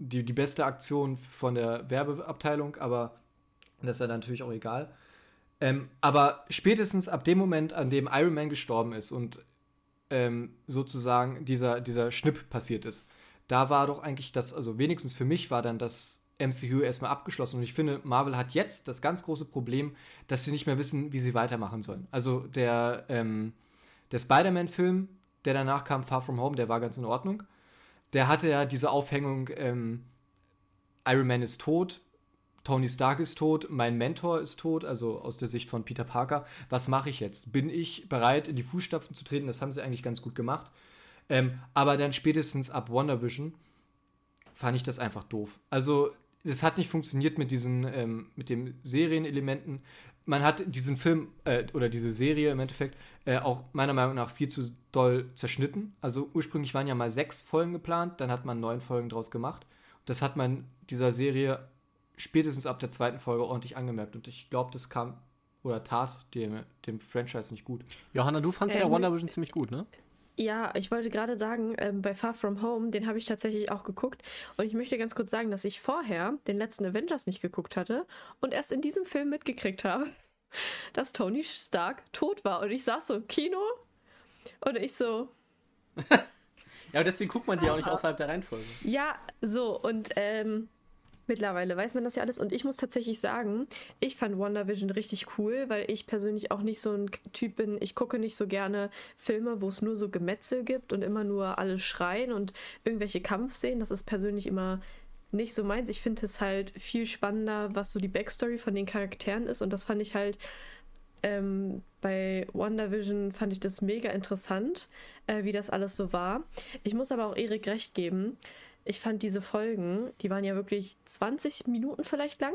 die, die beste Aktion von der Werbeabteilung, aber das ist ja natürlich auch egal. Ähm, aber spätestens ab dem Moment, an dem Iron Man gestorben ist und ähm, sozusagen dieser, dieser Schnipp passiert ist, da war doch eigentlich das, also wenigstens für mich war dann das MCU erstmal abgeschlossen. Und ich finde, Marvel hat jetzt das ganz große Problem, dass sie nicht mehr wissen, wie sie weitermachen sollen. Also der, ähm, der Spider-Man-Film, der danach kam, Far From Home, der war ganz in Ordnung. Der hatte ja diese Aufhängung, ähm, Iron Man ist tot, Tony Stark ist tot, mein Mentor ist tot, also aus der Sicht von Peter Parker. Was mache ich jetzt? Bin ich bereit, in die Fußstapfen zu treten? Das haben sie eigentlich ganz gut gemacht. Ähm, aber dann spätestens ab WandaVision fand ich das einfach doof. Also, es hat nicht funktioniert mit diesen, ähm, mit den Serienelementen. Man hat diesen Film äh, oder diese Serie im Endeffekt äh, auch meiner Meinung nach viel zu doll zerschnitten. Also ursprünglich waren ja mal sechs Folgen geplant, dann hat man neun Folgen draus gemacht. Das hat man dieser Serie spätestens ab der zweiten Folge ordentlich angemerkt. Und ich glaube, das kam oder tat dem, dem Franchise nicht gut. Johanna, du fandst ähm, ja WandaVision ziemlich gut, ne? Ja, ich wollte gerade sagen, ähm, bei Far From Home, den habe ich tatsächlich auch geguckt. Und ich möchte ganz kurz sagen, dass ich vorher den letzten Avengers nicht geguckt hatte und erst in diesem Film mitgekriegt habe, (laughs) dass Tony Stark tot war. Und ich saß so im Kino und ich so. (laughs) ja, aber deswegen guckt man die auch nicht außerhalb der Reihenfolge. Ja, so. Und ähm, Mittlerweile weiß man das ja alles und ich muss tatsächlich sagen, ich fand WandaVision richtig cool, weil ich persönlich auch nicht so ein Typ bin. Ich gucke nicht so gerne Filme, wo es nur so Gemetzel gibt und immer nur alle schreien und irgendwelche Kampfszenen. Das ist persönlich immer nicht so meins. Ich finde es halt viel spannender, was so die Backstory von den Charakteren ist und das fand ich halt ähm, bei WandaVision fand ich das mega interessant, äh, wie das alles so war. Ich muss aber auch Erik recht geben ich fand diese Folgen, die waren ja wirklich 20 Minuten vielleicht lang.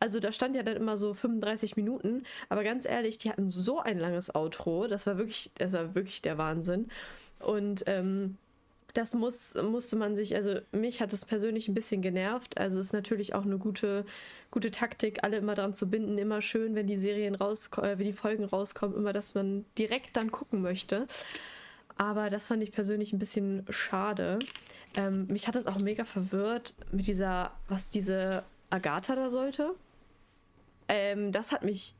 Also da stand ja dann immer so 35 Minuten. Aber ganz ehrlich, die hatten so ein langes Outro. Das war wirklich, das war wirklich der Wahnsinn. Und ähm, das muss, musste man sich, also mich hat es persönlich ein bisschen genervt. Also ist natürlich auch eine gute, gute Taktik, alle immer dran zu binden. Immer schön, wenn die Serien rauskommen, äh, wenn die Folgen rauskommen, immer, dass man direkt dann gucken möchte. Aber das fand ich persönlich ein bisschen schade. Ähm, mich hat es auch mega verwirrt mit dieser, was diese Agatha da sollte. Ähm, das hat mich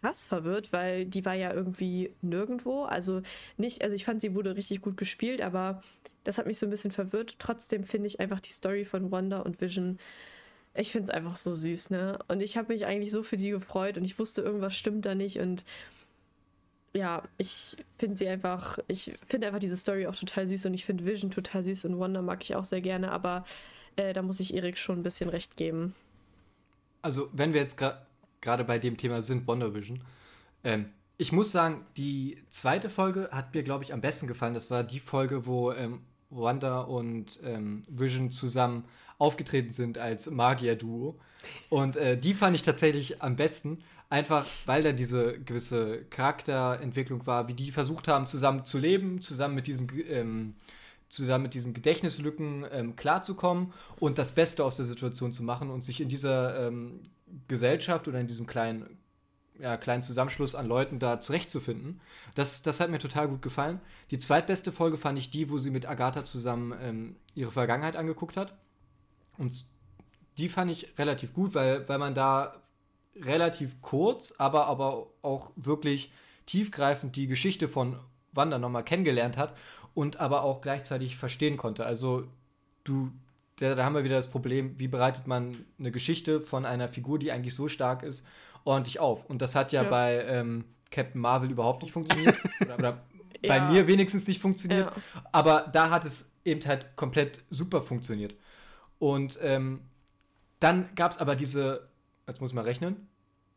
krass verwirrt, weil die war ja irgendwie nirgendwo. Also nicht, also ich fand, sie wurde richtig gut gespielt, aber das hat mich so ein bisschen verwirrt. Trotzdem finde ich einfach die Story von Wanda und Vision, ich finde es einfach so süß, ne? Und ich habe mich eigentlich so für die gefreut und ich wusste, irgendwas stimmt da nicht und ja, ich finde sie einfach, ich finde einfach diese Story auch total süß und ich finde Vision total süß und Wonder mag ich auch sehr gerne, aber äh, da muss ich Erik schon ein bisschen recht geben. Also, wenn wir jetzt gerade gra bei dem Thema sind, Wonder Vision, ähm, ich muss sagen, die zweite Folge hat mir, glaube ich, am besten gefallen. Das war die Folge, wo ähm, Wanda und ähm, Vision zusammen aufgetreten sind als Magier-Duo. Und äh, die fand ich tatsächlich am besten, Einfach, weil da diese gewisse Charakterentwicklung war, wie die versucht haben, zusammen zu leben, zusammen mit diesen, ähm, zusammen mit diesen Gedächtnislücken ähm, klarzukommen und das Beste aus der Situation zu machen und sich in dieser ähm, Gesellschaft oder in diesem kleinen ja, kleinen Zusammenschluss an Leuten da zurechtzufinden. Das, das hat mir total gut gefallen. Die zweitbeste Folge fand ich die, wo sie mit Agatha zusammen ähm, ihre Vergangenheit angeguckt hat. Und die fand ich relativ gut, weil, weil man da relativ kurz, aber, aber auch wirklich tiefgreifend die Geschichte von Wanda nochmal kennengelernt hat und aber auch gleichzeitig verstehen konnte. Also du, da, da haben wir wieder das Problem, wie bereitet man eine Geschichte von einer Figur, die eigentlich so stark ist, ordentlich auf. Und das hat ja, ja. bei ähm, Captain Marvel überhaupt nicht funktioniert. (laughs) oder, oder ja. bei mir wenigstens nicht funktioniert. Ja. Aber da hat es eben halt komplett super funktioniert. Und ähm, dann gab es aber diese, jetzt muss man rechnen,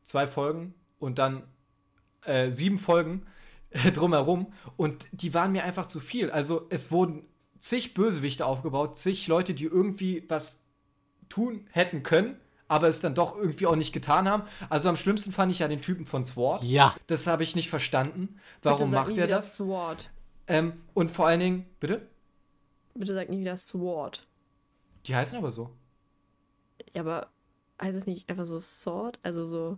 zwei Folgen und dann äh, sieben Folgen äh, (laughs) drumherum. Und die waren mir einfach zu viel. Also es wurden zig Bösewichte aufgebaut, zig Leute, die irgendwie was tun hätten können aber es dann doch irgendwie auch nicht getan haben. Also am schlimmsten fand ich ja den Typen von Sword. Ja. Das habe ich nicht verstanden. Warum macht er das? Sword. Ähm, und vor allen Dingen, bitte? Bitte sag nie wieder Sword. Die heißen aber so. Ja, aber heißt es nicht einfach so Sword? Also so.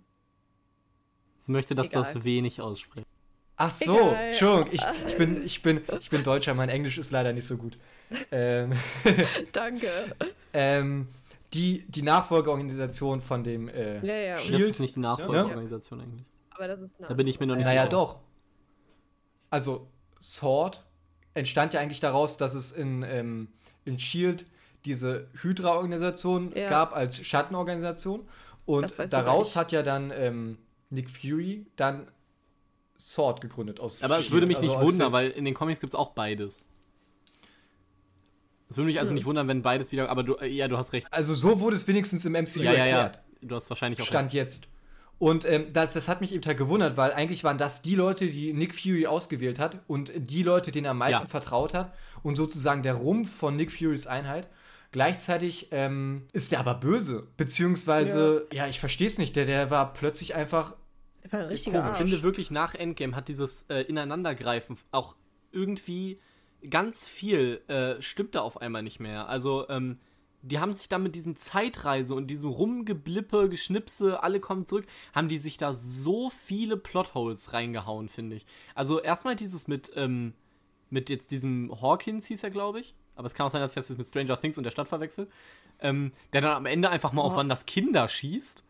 Sie möchte, dass Egal. das wenig ausspricht. Ach so, Egal, Entschuldigung, ich, ich, bin, ich, bin, ich bin Deutscher, mein Englisch ist leider nicht so gut. Ähm, (laughs) Danke. ähm, die, die Nachfolgeorganisation von dem äh, ja, ja. Shield. Das ist nicht die Nachfolgeorganisation ja. eigentlich. Aber das ist Da bin ich mir noch nicht naja, sicher. Naja, doch. Also, Sword entstand ja eigentlich daraus, dass es in, ähm, in Shield diese Hydra-Organisation ja. gab als Schattenorganisation. Und daraus hat ja dann ähm, Nick Fury dann Sword gegründet aus Aber es würde mich nicht also wundern, weil in den Comics gibt es auch beides. Es würde mich also nicht wundern, wenn beides wieder. Aber du, äh, ja, du hast recht. Also so wurde es wenigstens im MCU ja, erklärt. Ja, ja. Du hast wahrscheinlich auch. Stand recht. jetzt. Und ähm, das, das hat mich eben halt gewundert, weil eigentlich waren das die Leute, die Nick Fury ausgewählt hat und die Leute, denen er am meisten ja. vertraut hat und sozusagen der Rumpf von Nick Furys Einheit. Gleichzeitig ähm, ist der aber böse, beziehungsweise, ja, ja ich verstehe es nicht, der, der war plötzlich einfach. Der war ein richtiger Arsch. Ich finde wirklich nach Endgame hat dieses äh, Ineinandergreifen auch irgendwie ganz viel äh, stimmt da auf einmal nicht mehr. Also, ähm, die haben sich da mit diesem Zeitreise und diesem Rumgeblippe, Geschnipse, alle kommen zurück, haben die sich da so viele Plotholes reingehauen, finde ich. Also erstmal dieses mit, ähm, mit jetzt diesem Hawkins hieß er, glaube ich. Aber es kann auch sein, dass ich das jetzt mit Stranger Things und der Stadt verwechsel. Ähm, der dann am Ende einfach mal oh. auf wann das Kinder schießt.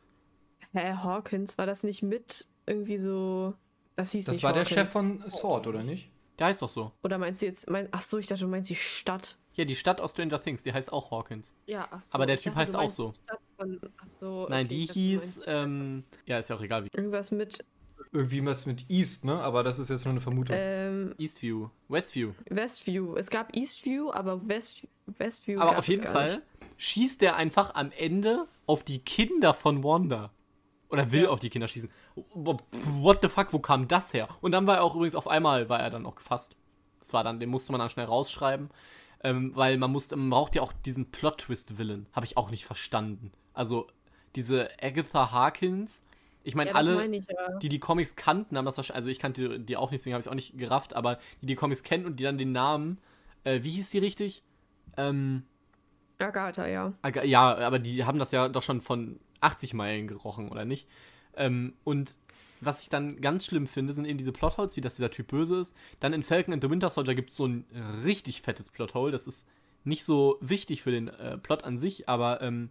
Hä, Hawkins, war das nicht mit irgendwie so. Das hieß das nicht war Hawkins. der Chef von Sword, oder nicht? Der heißt doch so. Oder meinst du jetzt, mein, ach so, ich dachte, du meinst die Stadt. Ja, die Stadt aus Stranger Things, die heißt auch Hawkins. Ja, ach so. Aber der Typ dachte, heißt auch so. Von, ach so. Nein, okay, die hieß, ähm, ja, ist ja auch egal wie. Irgendwas mit. Irgendwie was mit East, ne? Aber das ist jetzt nur eine Vermutung. Ähm, Eastview. Westview. Westview. Es gab Eastview, aber West, Westview. Aber auf jeden Fall nicht. schießt der einfach am Ende auf die Kinder von Wanda. Oder will ja. auf die Kinder schießen. What the fuck, wo kam das her? Und dann war er auch übrigens auf einmal, war er dann auch gefasst. Das war dann, den musste man dann schnell rausschreiben. Ähm, weil man musste, man braucht ja auch diesen Plot-Twist-Willen. Habe ich auch nicht verstanden. Also, diese Agatha Harkins. Ich meine, ja, alle, mein ich, ja. die die Comics kannten, haben das wahrscheinlich, also ich kannte die auch nicht, deswegen habe ich es auch nicht gerafft, aber die die Comics kennen und die dann den Namen, äh, wie hieß die richtig? Ähm, Agatha, ja. Aga ja, aber die haben das ja doch schon von 80 Meilen gerochen, oder nicht? Ähm, und was ich dann ganz schlimm finde, sind eben diese Plotholes, wie dass dieser Typ böse ist. Dann in Falcon and the Winter Soldier gibt es so ein richtig fettes Plothole. Das ist nicht so wichtig für den äh, Plot an sich, aber ähm,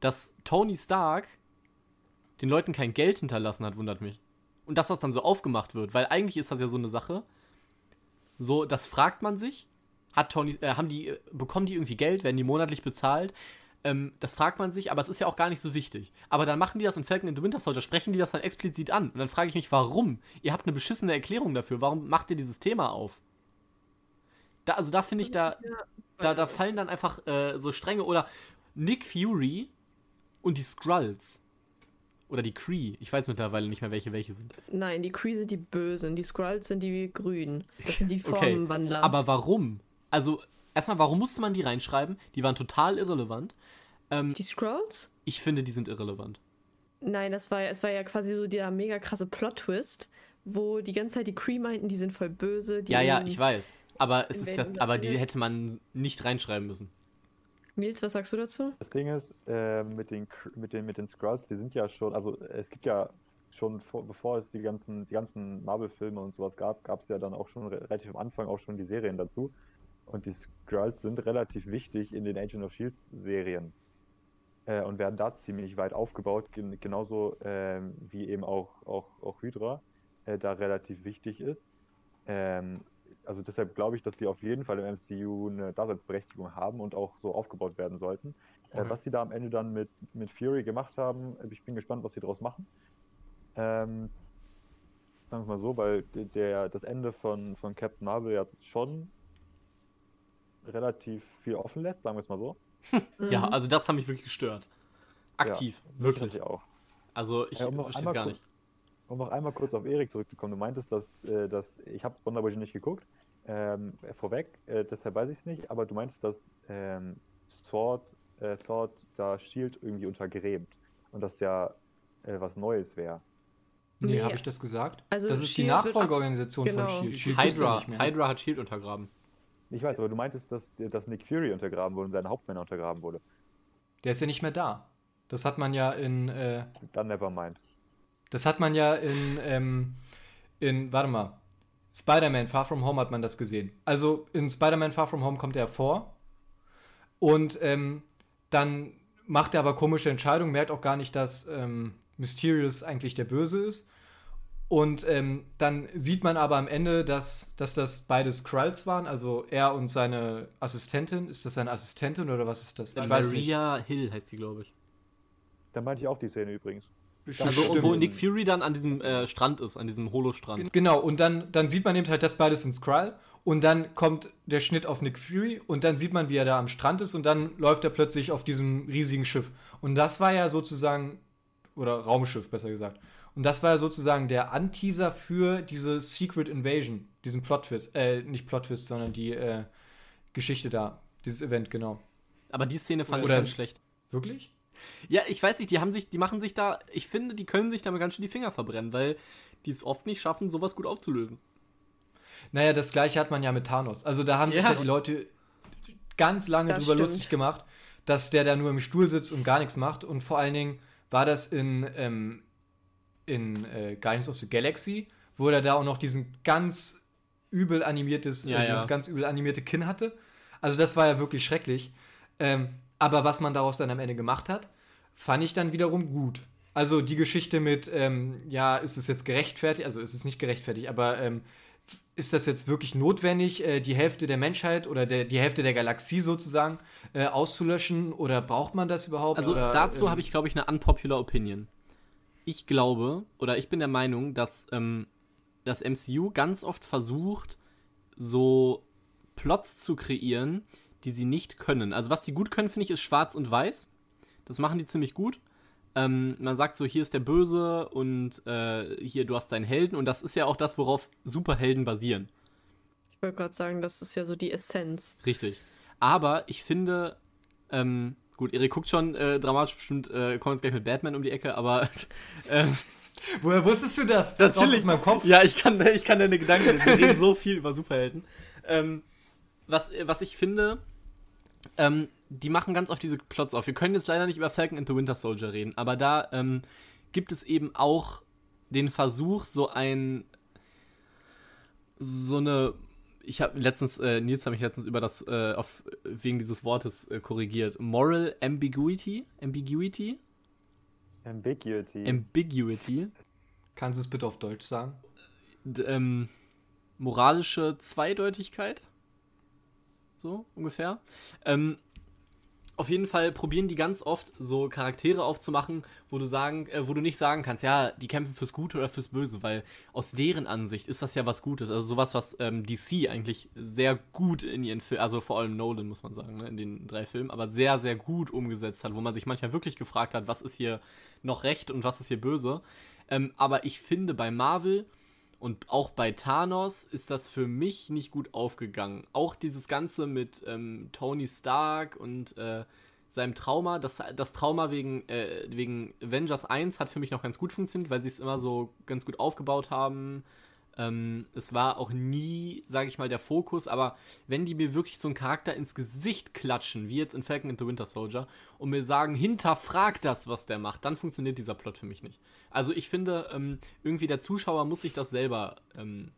dass Tony Stark den Leuten kein Geld hinterlassen hat, wundert mich. Und dass das dann so aufgemacht wird, weil eigentlich ist das ja so eine Sache. So, das fragt man sich. Hat Tony, äh, haben die, bekommen die irgendwie Geld, werden die monatlich bezahlt? Ähm, das fragt man sich, aber es ist ja auch gar nicht so wichtig. Aber dann machen die das in Falcon in the Winter Soldier, sprechen die das dann explizit an. Und dann frage ich mich, warum? Ihr habt eine beschissene Erklärung dafür. Warum macht ihr dieses Thema auf? Da, also da finde ich, da, da, da fallen dann einfach äh, so strenge oder Nick Fury und die Skrulls. Oder die Kree. Ich weiß mittlerweile nicht mehr, welche welche sind. Nein, die Kree sind die Bösen, die Skrulls sind die Grünen. Das sind die Formenwandler. (laughs) Okay. Aber warum? Also, erstmal, warum musste man die reinschreiben? Die waren total irrelevant. Ähm, die Scrolls? Ich finde, die sind irrelevant. Nein, das war, es war ja quasi so der mega krasse Plot-Twist, wo die ganze Zeit die Cree meinten, die sind voll böse. ja, ja, ich weiß. Aber, es ist ja, aber die hätte man nicht reinschreiben müssen. Nils, was sagst du dazu? Das Ding ist, äh, mit, den, mit, den, mit den Scrolls, die sind ja schon, also es gibt ja schon vor, bevor es die ganzen, die ganzen Marvel-Filme und sowas gab, gab es ja dann auch schon relativ am Anfang auch schon die Serien dazu. Und die Skrulls sind relativ wichtig in den Agent of Shield Serien äh, und werden da ziemlich weit aufgebaut, gen genauso ähm, wie eben auch, auch, auch Hydra äh, da relativ wichtig ist. Ähm, also deshalb glaube ich, dass sie auf jeden Fall im MCU eine Daseinsberechtigung haben und auch so aufgebaut werden sollten. Äh, okay. was sie da am Ende dann mit, mit Fury gemacht haben, ich bin gespannt, was sie daraus machen. Ähm, sagen wir mal so, weil der, das Ende von, von Captain Marvel ja schon relativ viel offen lässt, sagen wir es mal so. (laughs) ja, mhm. also das hat mich wirklich gestört. Aktiv, ja, wirklich. wirklich. auch. Also ich ja, um verstehe es gar nicht. Um noch einmal kurz auf Erik zurückzukommen, du meintest, dass, äh, dass ich habe Wonder nicht geguckt, ähm, vorweg, äh, deshalb weiß ich es nicht, aber du meinst, dass ähm, Sword, äh, Sword da Shield irgendwie untergräbt und das ja äh, was Neues wäre. Nee, nee. habe ich das gesagt? Also das ist Shield die Nachfolgeorganisation genau. von Shield. Shield Hydra, Hydra hat Shield untergraben. Ich weiß, aber du meintest, dass, dass Nick Fury untergraben wurde und seine Hauptmänner untergraben wurde. Der ist ja nicht mehr da. Das hat man ja in. Äh, Dann Nevermind. Das hat man ja in. Ähm, in warte mal. Spider-Man Far From Home hat man das gesehen. Also in Spider-Man Far From Home kommt er vor. Und ähm, dann macht er aber komische Entscheidungen, merkt auch gar nicht, dass ähm, Mysterious eigentlich der Böse ist. Und ähm, dann sieht man aber am Ende, dass, dass das beides Kralls waren, also er und seine Assistentin. Ist das seine Assistentin oder was ist das? Ich weiß Maria Hill heißt die, glaube ich. Da meinte ich auch die Szene übrigens. Also, wo Nick Fury dann an diesem äh, Strand ist, an diesem Holo-Strand. Genau, und dann, dann sieht man eben halt, dass beides ein Skrull. Und dann kommt der Schnitt auf Nick Fury und dann sieht man, wie er da am Strand ist und dann läuft er plötzlich auf diesem riesigen Schiff. Und das war ja sozusagen, oder Raumschiff besser gesagt. Und das war ja sozusagen der Anteaser für diese Secret Invasion, diesen Plot-Twist, äh, nicht Plot-Twist, sondern die äh, Geschichte da, dieses Event, genau. Aber die Szene fand Oder ich ganz schlecht. Wirklich? Ja, ich weiß nicht, die haben sich, die machen sich da, ich finde, die können sich damit ganz schön die Finger verbrennen, weil die es oft nicht schaffen, sowas gut aufzulösen. Naja, das gleiche hat man ja mit Thanos. Also da haben ja. sich ja die Leute ganz lange das drüber stimmt. lustig gemacht, dass der da nur im Stuhl sitzt und gar nichts macht. Und vor allen Dingen war das in, ähm, in äh, Guardians of the Galaxy, wo er da auch noch diesen ganz übel animiertes, ja, äh, dieses ja. ganz übel animierte Kinn hatte. Also das war ja wirklich schrecklich. Ähm, aber was man daraus dann am Ende gemacht hat, fand ich dann wiederum gut. Also die Geschichte mit, ähm, ja, ist es jetzt gerechtfertigt, also ist es nicht gerechtfertigt, aber ähm, ist das jetzt wirklich notwendig, äh, die Hälfte der Menschheit oder der, die Hälfte der Galaxie sozusagen äh, auszulöschen oder braucht man das überhaupt? Also oder, dazu ähm, habe ich, glaube ich, eine unpopular Opinion ich glaube oder ich bin der Meinung, dass ähm, das MCU ganz oft versucht, so Plots zu kreieren, die sie nicht können. Also was die gut können, finde ich, ist schwarz und weiß. Das machen die ziemlich gut. Ähm, man sagt so, hier ist der Böse und äh, hier, du hast deinen Helden. Und das ist ja auch das, worauf Superhelden basieren. Ich wollte gerade sagen, das ist ja so die Essenz. Richtig. Aber ich finde, ähm, Gut, Erik guckt schon äh, dramatisch bestimmt, äh, kommen jetzt gleich mit Batman um die Ecke, aber. (laughs) Äh, Woher wusstest du das? Natürlich. meinem Kopf. Ja, ich kann, ich kann deine Gedanken, wir reden so viel über Superhelden. Ähm, was, was ich finde, ähm, die machen ganz oft diese Plots auf. Wir können jetzt leider nicht über Falcon and the Winter Soldier reden, aber da ähm, gibt es eben auch den Versuch, so ein so eine ich habe letztens, äh, Nils hat mich letztens über das, äh, auf, wegen dieses Wortes äh, korrigiert. Moral Ambiguity? Ambiguity? Ambiguity. Ambiguity. Kannst du es bitte auf Deutsch sagen? D ähm, moralische Zweideutigkeit. So ungefähr. Ähm, auf jeden Fall probieren die ganz oft so Charaktere aufzumachen, wo du sagen, äh, wo du nicht sagen kannst, ja, die kämpfen fürs Gute oder fürs Böse, weil aus deren Ansicht ist das ja was Gutes. Also sowas, was ähm, DC eigentlich sehr gut in ihren Filmen, also vor allem Nolan muss man sagen, ne, in den drei Filmen, aber sehr, sehr gut umgesetzt hat, wo man sich manchmal wirklich gefragt hat, was ist hier noch recht und was ist hier böse. Ähm, aber ich finde bei Marvel und auch bei Thanos ist das für mich nicht gut aufgegangen. Auch dieses Ganze mit ähm, Tony Stark und äh, seinem Trauma, das, das Trauma wegen, äh, wegen Avengers 1 hat für mich noch ganz gut funktioniert, weil sie es immer so ganz gut aufgebaut haben. Ähm, es war auch nie, sage ich mal, der Fokus, aber wenn die mir wirklich so einen Charakter ins Gesicht klatschen, wie jetzt in Falcon and the Winter Soldier, und mir sagen, hinterfrag das, was der macht, dann funktioniert dieser Plot für mich nicht. Also ich finde, ähm, irgendwie der Zuschauer muss sich das selber ähm,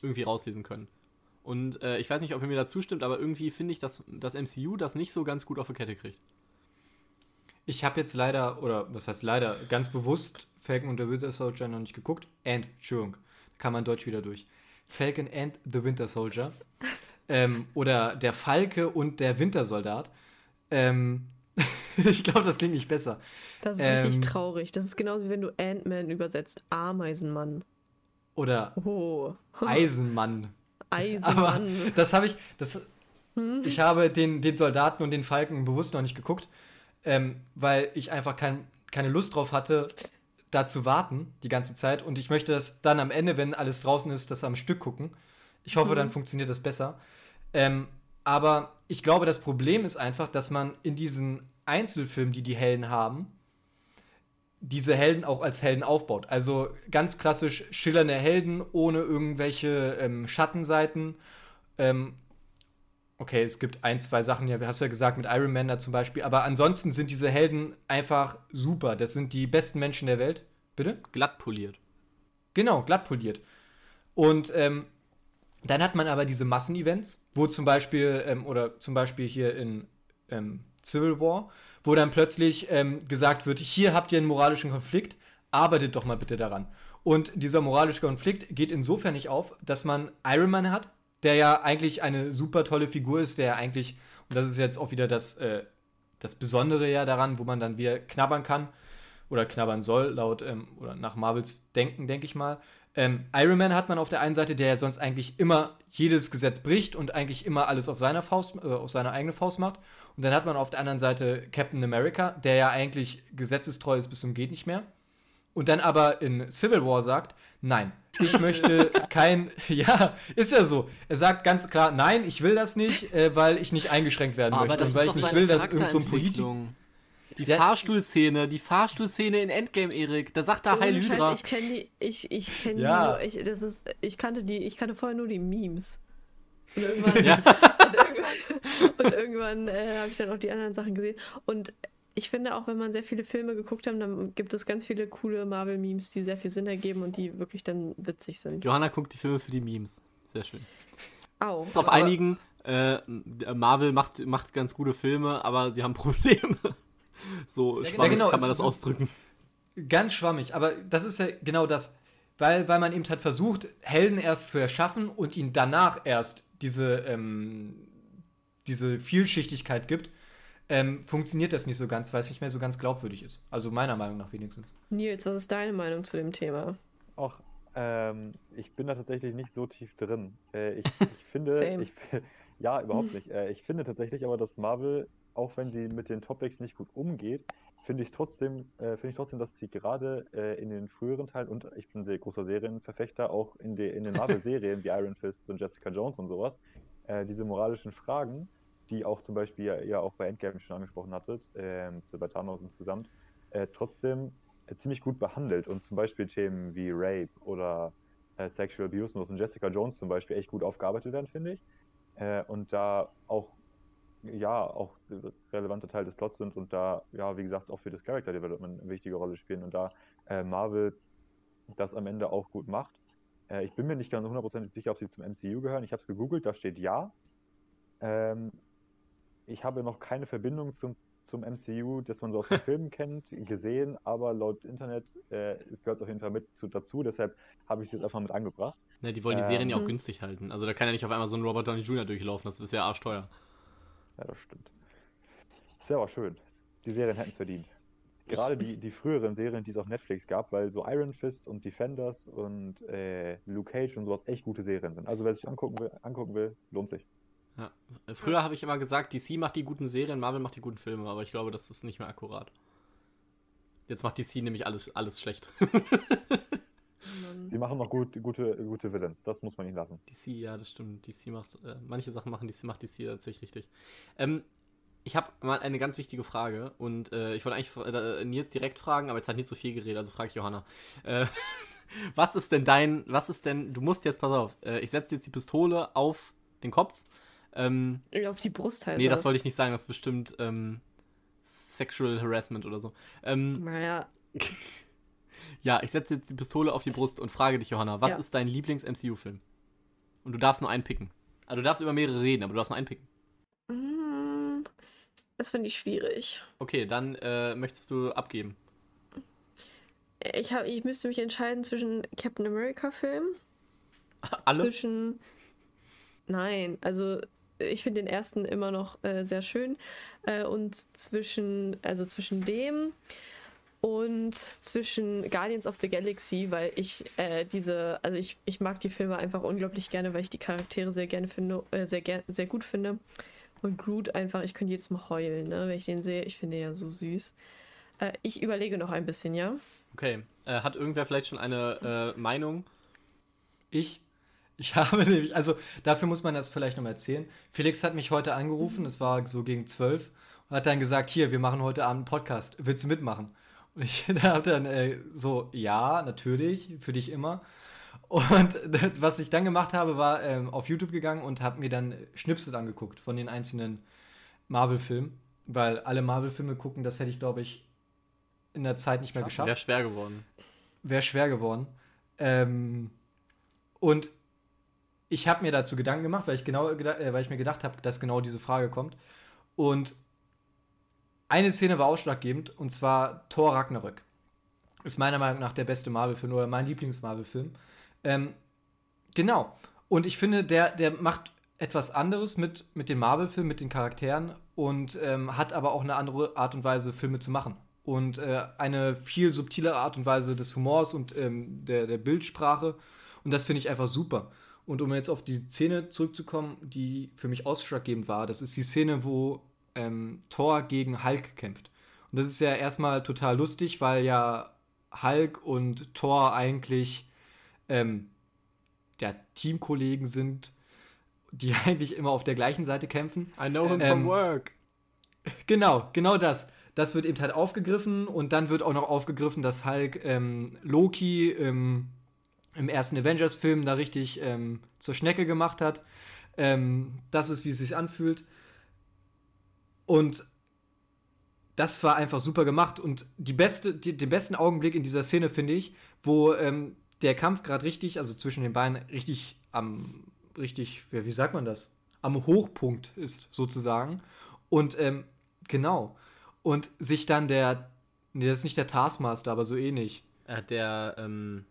irgendwie rauslesen können. Und äh, ich weiß nicht, ob ihr mir da zustimmt, aber irgendwie finde ich, dass das MCU das nicht so ganz gut auf die Kette kriegt. Ich habe jetzt leider, oder was heißt leider, ganz bewusst Falcon und the Winter Soldier noch nicht geguckt. Entschuldigung, kann man Deutsch wieder durch. Falcon and the Winter Soldier. ähm, oder der Falke und der Wintersoldat. Ähm, (laughs) ich glaube, das klingt nicht besser. Das ist Ähm, richtig traurig. Das ist genauso wie wenn du Ant-Man übersetzt. Ameisenmann. Oder Oh. (laughs) Eisenmann. Aber Eisenmann. das habe ich, das, Hm? ich habe den, den Soldaten und den Falken bewusst noch nicht geguckt, ähm, weil ich einfach kein, keine Lust drauf hatte, da zu warten die ganze Zeit. Und ich möchte das dann am Ende, wenn alles draußen ist, das am Stück gucken. Ich hoffe, Mhm. dann funktioniert das besser. Ähm, aber ich glaube, das Problem ist einfach, dass man in diesen Einzelfilmen, die die Helden haben, diese Helden auch als Helden aufbaut. Also ganz klassisch schillernde Helden ohne irgendwelche ähm, Schattenseiten. Ähm, okay, es gibt ein, zwei Sachen, ja, hast du ja gesagt, mit Iron Man da zum Beispiel, aber ansonsten sind diese Helden einfach super. Das sind die besten Menschen der Welt. Bitte? Glatt poliert. Genau, glatt poliert. Und ähm, dann hat man aber diese Massenevents, wo zum Beispiel, ähm, oder zum Beispiel hier in ähm, Civil War, wo dann plötzlich ähm, gesagt wird, hier habt ihr einen moralischen Konflikt, arbeitet doch mal bitte daran. Und dieser moralische Konflikt geht insofern nicht auf, dass man Iron Man hat, der ja eigentlich eine super tolle Figur ist, der ja eigentlich, und das ist jetzt auch wieder das, äh, das Besondere ja daran, wo man dann wieder knabbern kann oder knabbern soll, laut ähm, oder nach Marvels Denken, denke ich mal. Ähm, Iron Man hat man auf der einen Seite, der ja sonst eigentlich immer jedes Gesetz bricht und eigentlich immer alles auf seiner Faust, äh, auf seine eigene Faust macht. Und dann hat man auf der anderen Seite Captain America, der ja eigentlich gesetzestreu ist bis zum geht nicht mehr. Und dann aber in Civil War sagt, nein, ich möchte (laughs) kein, ja, ist ja so. Er sagt ganz klar, nein, ich will das nicht, äh, weil ich nicht eingeschränkt werden möchte und weil ich nicht will, dass irgend so ein Politiker. Die Ja. Fahrstuhlszene, die Fahrstuhlszene in Endgame, Erik. Da sagt er Heil Ohne Scheiß, Hydra. ich kenne die, ich, ich kenne Ja. die nur, ich, das ist, ich kannte die, ich kannte vorher nur die Memes. Und irgendwann, (laughs) Ja. (laughs) und irgendwann, irgendwann äh, habe ich dann auch die anderen Sachen gesehen. Und ich finde auch, wenn man sehr viele Filme geguckt hat, dann gibt es ganz viele coole Marvel-Memes, die sehr viel Sinn ergeben und die wirklich dann witzig sind. Johanna guckt die Filme für die Memes. Sehr schön. Auch. Ist auf einigen, äh, Marvel macht, macht ganz gute Filme, aber sie haben (laughs) Probleme. So Ja, schwammig genau, kann man das ausdrücken. Ganz schwammig, aber das ist ja genau das. Weil, weil man eben hat versucht, Helden erst zu erschaffen und ihnen danach erst diese, ähm, diese Vielschichtigkeit gibt, ähm, funktioniert das nicht so ganz, weil es nicht mehr so ganz glaubwürdig ist. Also meiner Meinung nach wenigstens. Nils, was ist deine Meinung zu dem Thema? Auch, ähm, ich bin da tatsächlich nicht so tief drin. Äh, ich, (laughs) ich finde, Same. ich, (laughs) ja, überhaupt nicht. Äh, ich finde tatsächlich aber, dass Marvel, auch wenn sie mit den Topics nicht gut umgeht, finde ich trotzdem, äh, finde ich trotzdem, dass sie gerade äh, in den früheren Teilen und ich bin sehr großer Serienverfechter, auch in, de, in den Marvel-Serien wie Iron Fist und Jessica Jones und sowas, äh, diese moralischen Fragen, die auch zum Beispiel ja, auch bei Endgame schon angesprochen hattet, so bei Thanos insgesamt, äh, trotzdem äh, ziemlich gut behandelt und zum Beispiel Themen wie Rape oder äh, Sexual Abuse und Jessica Jones zum Beispiel echt gut aufgearbeitet werden, finde ich. Äh, und da auch, ja, auch relevante Teil des Plots sind und da, ja, wie gesagt, auch für das Character Development eine wichtige Rolle spielen und da äh, Marvel das am Ende auch gut macht. Äh, ich bin mir nicht ganz hundertprozentig sicher, ob sie zum MCU gehören. Ich habe es gegoogelt, da steht ja. Ähm, ich habe noch keine Verbindung zum, zum MCU, das man so aus den (laughs) Filmen kennt, gesehen, aber laut Internet äh, es gehört auf jeden Fall mit zu, dazu, deshalb habe ich es jetzt einfach mit angebracht. Ne, die wollen die Ähm. Serien ja auch Mhm. günstig halten. Also da kann ja nicht auf einmal so ein Robert Downey Jr. durchlaufen, das ist ja arschteuer. Ja, das stimmt. Ist ja aber schön. Die Serien hätten es verdient. Gerade die, die früheren Serien, die es auf Netflix gab, weil so Iron Fist und Defenders und äh, Luke Cage und sowas echt gute Serien sind. Also wer sich angucken will, angucken will lohnt sich. Ja. Früher habe ich immer gesagt, DC macht die guten Serien, Marvel macht die guten Filme, aber ich glaube, das ist nicht mehr akkurat. Jetzt macht DC nämlich alles, alles schlecht. Die machen noch gut, gute, gute Villains, das muss man ihnen lassen. DC, ja, das stimmt. DC macht, äh, manche Sachen machen DC, macht DC tatsächlich richtig. Ähm, ich habe mal eine ganz wichtige Frage und äh, ich wollte eigentlich äh, Nils direkt fragen, aber jetzt hat Nils so viel geredet, also frage ich Johanna. Äh, (laughs) Was ist denn dein, was ist denn, du musst jetzt, pass auf, äh, ich setze jetzt die Pistole auf den Kopf. Ähm, Auf die Brust heißt nee, das wollte ich nicht sagen, das ist bestimmt ähm, Sexual Harassment oder so. Ähm, Naja, (laughs) ja, ich setze jetzt die Pistole auf die Brust und frage dich, Johanna, was Ja. ist dein Lieblings-MCU-Film? Und du darfst nur einen picken. Also du darfst über mehrere reden, aber du darfst nur einen picken. mm, das finde ich schwierig. Okay, dann äh, möchtest du abgeben. Ich, hab, ich müsste mich entscheiden zwischen Captain America-Film, Alle? zwischen. Nein, also ich finde den ersten immer noch äh, sehr schön. Äh, und zwischen, also zwischen dem und zwischen Guardians of the Galaxy, weil ich äh, diese, also ich, ich mag die Filme einfach unglaublich gerne, weil ich die Charaktere sehr gerne finde, äh, sehr, ger sehr gut finde. Und Groot einfach, ich könnte jedes Mal heulen, ne, wenn ich den sehe. Ich finde den ja so süß. Äh, ich überlege noch ein bisschen, ja? Okay. Äh, hat irgendwer vielleicht schon eine äh, Meinung? Ich? Ich (laughs) habe nämlich, also dafür muss man das vielleicht nochmal erzählen. Felix hat mich heute angerufen, es war so gegen zwölf, und hat dann gesagt, hier, wir machen heute Abend einen Podcast, willst du mitmachen? Und ich (laughs) habe dann äh, so, ja, natürlich, für dich immer. Und (laughs) was ich dann gemacht habe, war ähm, auf YouTube gegangen und habe mir dann Schnipsel angeguckt von den einzelnen Marvel-Filmen, weil alle Marvel-Filme gucken, das hätte ich, glaube ich, in der Zeit nicht mehr geschafft Wäre schwer geworden. wäre schwer geworden. Ähm, und ich habe mir dazu Gedanken gemacht, weil ich, genau, äh, weil ich mir gedacht habe, dass genau diese Frage kommt. Und eine Szene war ausschlaggebend, und zwar Thor Ragnarök. Ist meiner Meinung nach der beste Marvel-Film oder mein Lieblings-Marvel-Film. Ähm, genau. Und ich finde, der, der macht etwas anderes mit, mit den Marvel-Filmen, mit den Charakteren und ähm, hat aber auch eine andere Art und Weise, Filme zu machen. Und äh, eine viel subtilere Art und Weise des Humors und ähm, der, der Bildsprache. Und das finde ich einfach super. Und um jetzt auf die Szene zurückzukommen, die für mich ausschlaggebend war, das ist die Szene, wo ähm, Thor gegen Hulk kämpft. Und das ist ja erstmal total lustig, weil ja Hulk und Thor eigentlich ähm, ja, Teamkollegen sind, die (laughs) eigentlich immer auf der gleichen Seite kämpfen. I know him Ähm, from work. Genau, genau das. Das wird eben halt aufgegriffen und dann wird auch noch aufgegriffen, dass Hulk ähm, Loki im, im ersten Avengers-Film da richtig ähm, zur Schnecke gemacht hat. Ähm, das ist, wie es sich anfühlt. Und das war einfach super gemacht. Und die beste, die, den besten Augenblick in dieser Szene finde ich, wo ähm, der Kampf gerade richtig, also zwischen den beiden, richtig am, richtig, ja, wie sagt man das? Am Hochpunkt ist, sozusagen. Und ähm, genau. Und sich dann der, nee, das ist nicht der Taskmaster, aber so ähnlich, Äh, der, ähm,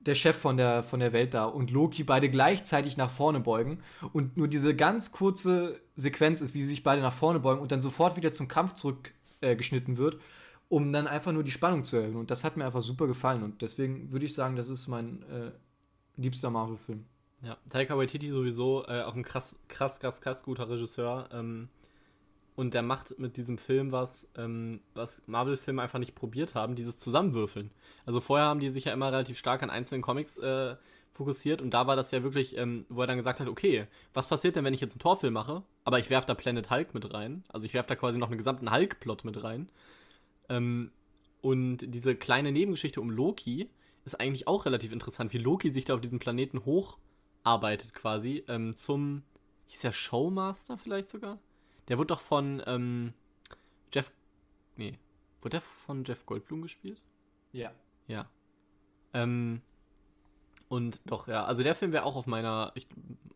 der Chef von der, von der Welt da und Loki beide gleichzeitig nach vorne beugen und nur diese ganz kurze Sequenz ist, wie sie sich beide nach vorne beugen und dann sofort wieder zum Kampf zurückgeschnitten äh, wird, um dann einfach nur die Spannung zu erhöhen. Und das hat mir einfach super gefallen und deswegen würde ich sagen, das ist mein äh, liebster Marvel-Film. ja, Taika Waititi sowieso äh, auch ein krass, krass, krass, krass guter Regisseur. Ähm, und der macht mit diesem Film was, ähm, was Marvel-Filme einfach nicht probiert haben, dieses Zusammenwürfeln. Also vorher haben die sich ja immer relativ stark an einzelnen Comics äh, fokussiert und da war das ja wirklich, ähm, wo er dann gesagt hat, okay, was passiert denn, wenn ich jetzt einen Torfilm mache, aber ich werfe da Planet Hulk mit rein, also ich werfe da quasi noch einen gesamten Hulk-Plot mit rein. Ähm, und diese kleine Nebengeschichte um Loki ist eigentlich auch relativ interessant, wie Loki sich da auf diesem Planeten hocharbeitet quasi ähm, zum, hieß der Showmaster vielleicht sogar? Der wurde doch von ähm, Jeff, nee, wurde der von Jeff Goldblum gespielt? Ja. Ja. Ähm, und doch, ja, also der Film wäre auch auf meiner, ich,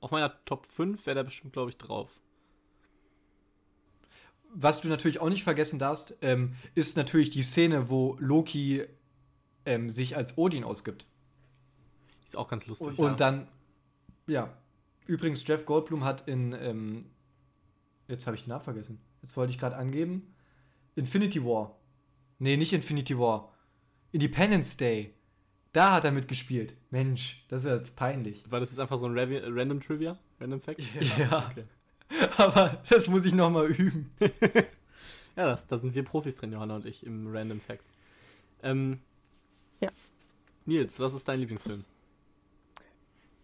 auf meiner Top 5 wäre der bestimmt, glaube ich, drauf. Was du natürlich auch nicht vergessen darfst, ähm, ist natürlich die Szene, wo Loki ähm, sich als Odin ausgibt. Die ist auch ganz lustig. Und, ja. und dann, ja. Übrigens, Jeff Goldblum hat in, ähm, jetzt habe ich den Namen vergessen. Jetzt wollte ich gerade angeben. Infinity War. Nee, nicht Infinity War. Independence Day. Da hat er mitgespielt. Mensch, das ist ja jetzt peinlich. Weil das ist einfach so ein Random Trivia, Random Fact. Ja. Okay. (laughs) Aber das muss ich noch mal üben. (laughs) Ja, das, da sind wir Profis drin, Johanna und ich, im Random Facts. Ähm, Ja. Nils, was ist dein Lieblingsfilm?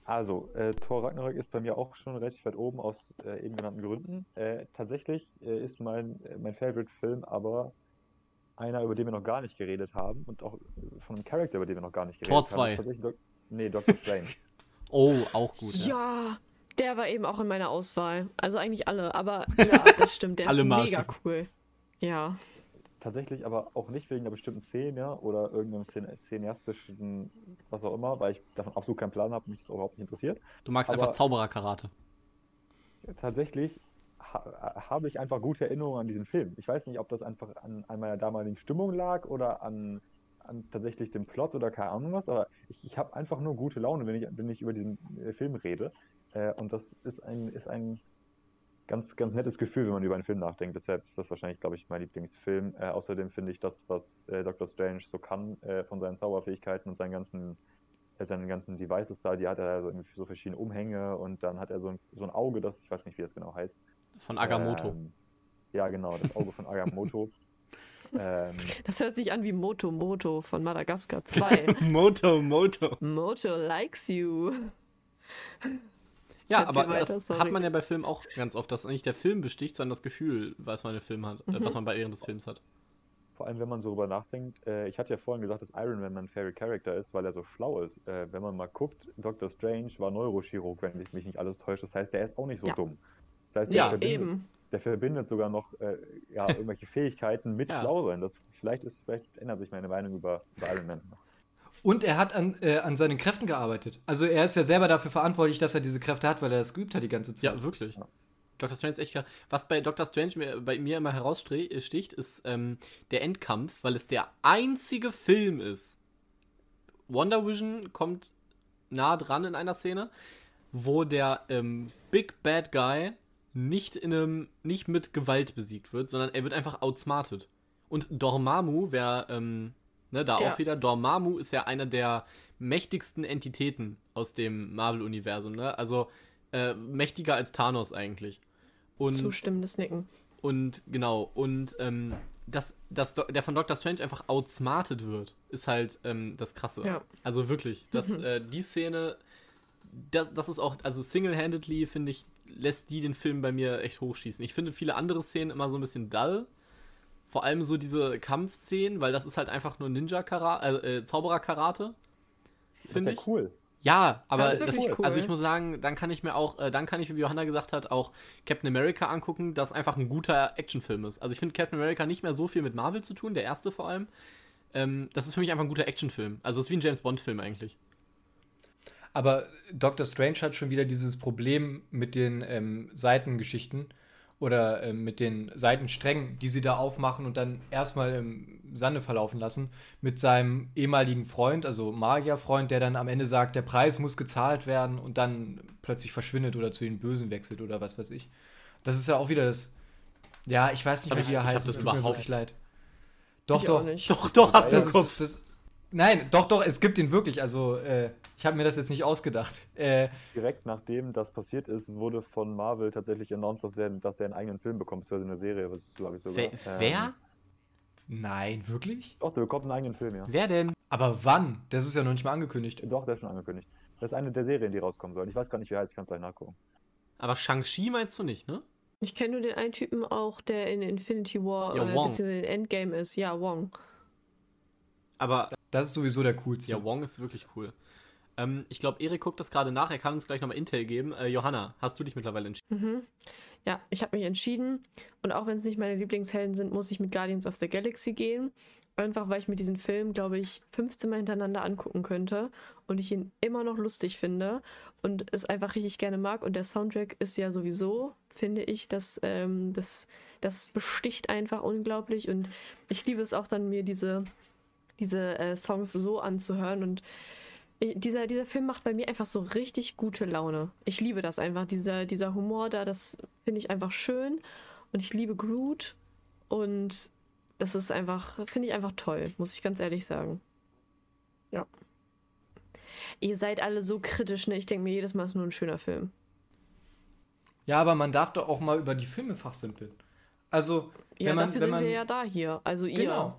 Also, äh, Thor Ragnarök ist bei mir auch schon relativ weit oben aus äh, eben genannten Gründen. Äh, tatsächlich äh, ist mein, äh, mein Favorite-Film aber einer, über den wir noch gar nicht geredet haben und auch von einem Charakter, über den wir noch gar nicht geredet Tor haben. 2. tatsächlich Doc nee, Doctor (laughs) Strange. Oh, auch gut. Ja. Ja. der war eben auch in meiner Auswahl. Also eigentlich alle, aber (laughs) ja, das stimmt, der Alle ist Marken. mega cool. Ja. Tatsächlich aber auch nicht wegen einer bestimmten Szene oder irgendeinem Szen- cineastischen, was auch immer, weil ich davon absolut keinen Plan habe, mich das überhaupt nicht interessiert. Du magst Aber- einfach Zauberer-Karate. Tatsächlich ha habe ich einfach gute Erinnerungen an diesen Film. Ich weiß nicht, ob das einfach an, an meiner damaligen Stimmung lag oder an, an tatsächlich dem Plot oder keine Ahnung was, aber ich, ich habe einfach nur gute Laune, wenn ich, wenn ich über diesen äh, Film rede. Äh, und das ist ein, ist ein ganz, ganz nettes Gefühl, wenn man über einen Film nachdenkt. Deshalb ist das wahrscheinlich, glaube ich, mein Lieblingsfilm. Äh, außerdem finde ich das, was äh, Dr. Strange so kann, äh, von seinen Zauberfähigkeiten und seinen ganzen, äh, seinen ganzen Devices da, die hat er so, irgendwie so verschiedene Umhänge und dann hat er so ein, so ein Auge, das, ich weiß nicht, wie das genau heißt. Von Agamotto. Ähm, ja, genau, das Auge von Agamotto. (laughs) ähm, Das hört sich an wie Moto Moto von Madagaskar 2. (laughs) Moto, Moto. Moto likes you. Ja, Erzähl aber weiter, das sorry. hat man ja bei Filmen auch ganz oft, dass nicht der Film besticht, sondern das Gefühl, was man, im Film hat, äh, Mhm. was man bei während des Films hat. vor allem, wenn man so drüber nachdenkt, äh, ich hatte ja vorhin gesagt, dass Iron Man mein Favorite Character ist, weil er so schlau ist. Äh, wenn man mal guckt, Dr. Strange war Neurochirurg, wenn ich mich nicht alles täusche. Das heißt, der ist auch nicht so Ja. dumm. Das heißt, der, Ja, verbindet, Eben. der verbindet sogar noch äh, ja, (laughs) irgendwelche Fähigkeiten mit Ja. schlau sein. Das, vielleicht, ist, vielleicht ändert sich meine Meinung über, über Iron Man. Und er hat an, äh, an seinen Kräften gearbeitet. Also er ist ja selber dafür verantwortlich, dass er diese Kräfte hat, weil er das geübt hat die ganze Zeit. Ja, wirklich. Ja. Dr. Strange ist echt krass. Was bei Dr. Strange mir, bei mir immer heraussticht, ist ähm, der Endkampf, weil es der einzige Film ist. Wonder Vision kommt nah dran in einer Szene, wo der ähm, Big Bad Guy nicht in einem, nicht mit Gewalt besiegt wird, sondern er wird einfach outsmarted. Und Dormammu, wer, ähm, ne, da Ja. auch wieder, Dormammu ist ja einer der mächtigsten Entitäten aus dem Marvel-Universum, ne? Also äh, mächtiger als Thanos eigentlich. Und, Zustimmendes Nicken. und genau, und ähm, dass, dass der von Doctor Strange einfach outsmarted wird, ist halt ähm, das Krasse. Ja. Also wirklich, dass Mhm. äh, die Szene, das, das ist auch, also single-handedly, finde ich, lässt die den Film bei mir echt hochschießen. Ich finde viele andere Szenen immer so ein bisschen dull. Vor allem so diese Kampfszenen, weil das ist halt einfach nur Ninja-Karate, äh, äh, Zauberer-Karate. Das Finde ist ich. ja cool. Ja, aber das ist das, wirklich cool. also ich muss sagen, dann kann ich mir auch, äh, dann kann ich, wie Johanna gesagt hat, auch Captain America angucken, das einfach ein guter Actionfilm ist. Also ich finde Captain America nicht mehr so viel mit Marvel zu tun, der erste vor allem. Ähm, das ist für mich einfach ein guter Actionfilm. Also es ist wie ein James Bond-Film eigentlich. Aber Doctor Strange hat schon wieder dieses Problem mit den ähm, Seitengeschichten oder ähm, mit den Seitensträngen, die sie da aufmachen und dann erstmal im Sande verlaufen lassen, mit seinem ehemaligen Freund, also Magierfreund, der dann am Ende sagt, der Preis muss gezahlt werden und dann plötzlich verschwindet oder zu den Bösen wechselt oder was weiß ich. Das ist ja auch wieder das. Ja, ich weiß nicht mehr, wie er heißt. das tut mir überhaupt- wirklich leid. Doch, ich doch. Auch nicht. Doch, doch, hast du im Kopf. ist, das, nein, doch, doch, es gibt ihn wirklich. Also, äh, ich habe mir das jetzt nicht ausgedacht. Äh, Direkt nachdem das passiert ist, wurde von Marvel tatsächlich announced, dass er, dass er einen eigenen Film bekommt, beziehungsweise eine Serie, was glaube ich sogar. Wer? wer? nein, wirklich? Doch, der bekommt einen eigenen Film, ja. Wer denn? Aber wann? Das ist ja noch nicht mal angekündigt. Doch, der ist schon angekündigt. Das ist eine der Serien, die rauskommen sollen. Ich weiß gar nicht, wie er heißt, ich kann es gleich nachgucken. Aber Shang-Chi meinst du nicht, ne? Ich kenne nur den einen Typen auch, der in Infinity War Ja, äh, beziehungsweise in Endgame ist. Ja, Wong. Aber Das ist sowieso der coolste. ja, Wong ist wirklich cool. Ähm, ich glaube, Erik guckt das gerade nach. Er kann uns gleich nochmal Intel geben. Äh, Johanna, hast du dich mittlerweile entschieden? Mhm. Ja, ich habe mich entschieden. Und auch wenn es nicht meine Lieblingshelden sind, muss ich mit Guardians of the Galaxy gehen. Einfach weil ich mir diesen Film, glaube ich, 15 Mal hintereinander angucken könnte und ich ihn immer noch lustig finde und es einfach richtig gerne mag. Und der Soundtrack ist ja sowieso, finde ich, das, ähm, das, das besticht einfach unglaublich. Und ich liebe es auch dann, mir diese, diese äh, Songs so anzuhören. Und ich- dieser, dieser Film macht bei mir einfach so richtig gute Laune. Ich liebe das einfach. Dieser, dieser Humor da, das finde ich einfach schön. Und ich liebe Groot. Und das ist einfach, finde ich einfach toll, muss ich ganz ehrlich sagen. Ja. Ihr seid alle so kritisch, ne? Ich denke mir jedes Mal, es ist nur ein schöner Film. Ja, aber man darf doch auch mal über die Filme fachsimpeln. Also, wenn Ja, man, dafür wenn sind man, wir ja da hier. Also ihr. Genau.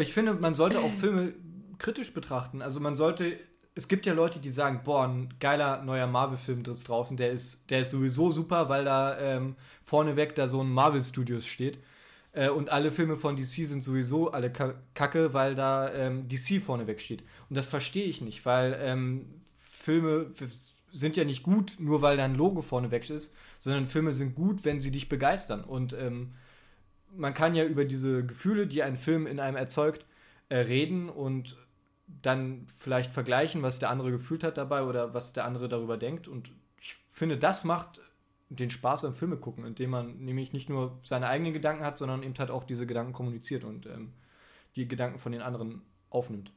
Ich finde, man sollte auch Filme kritisch betrachten. Also man sollte, es gibt ja Leute, die sagen, boah, ein geiler neuer Marvel-Film ist draußen, der ist, der ist sowieso super, weil da ähm, vorneweg da so ein Marvel Studios steht. Äh, und alle Filme von DC sind sowieso alle kacke, weil da ähm, DC vorneweg steht. Und das verstehe ich nicht, weil ähm, Filme sind ja nicht gut, nur weil da ein Logo vorneweg ist, sondern Filme sind gut, wenn sie dich begeistern. Und ähm, man kann ja über diese Gefühle, die ein Film in einem erzeugt, äh, reden und dann vielleicht vergleichen, was der andere gefühlt hat dabei oder was der andere darüber denkt. Und ich finde, das macht den Spaß am Filme gucken, indem man nämlich nicht nur seine eigenen Gedanken hat, sondern eben halt auch diese Gedanken kommuniziert und ähm, die Gedanken von den anderen aufnimmt.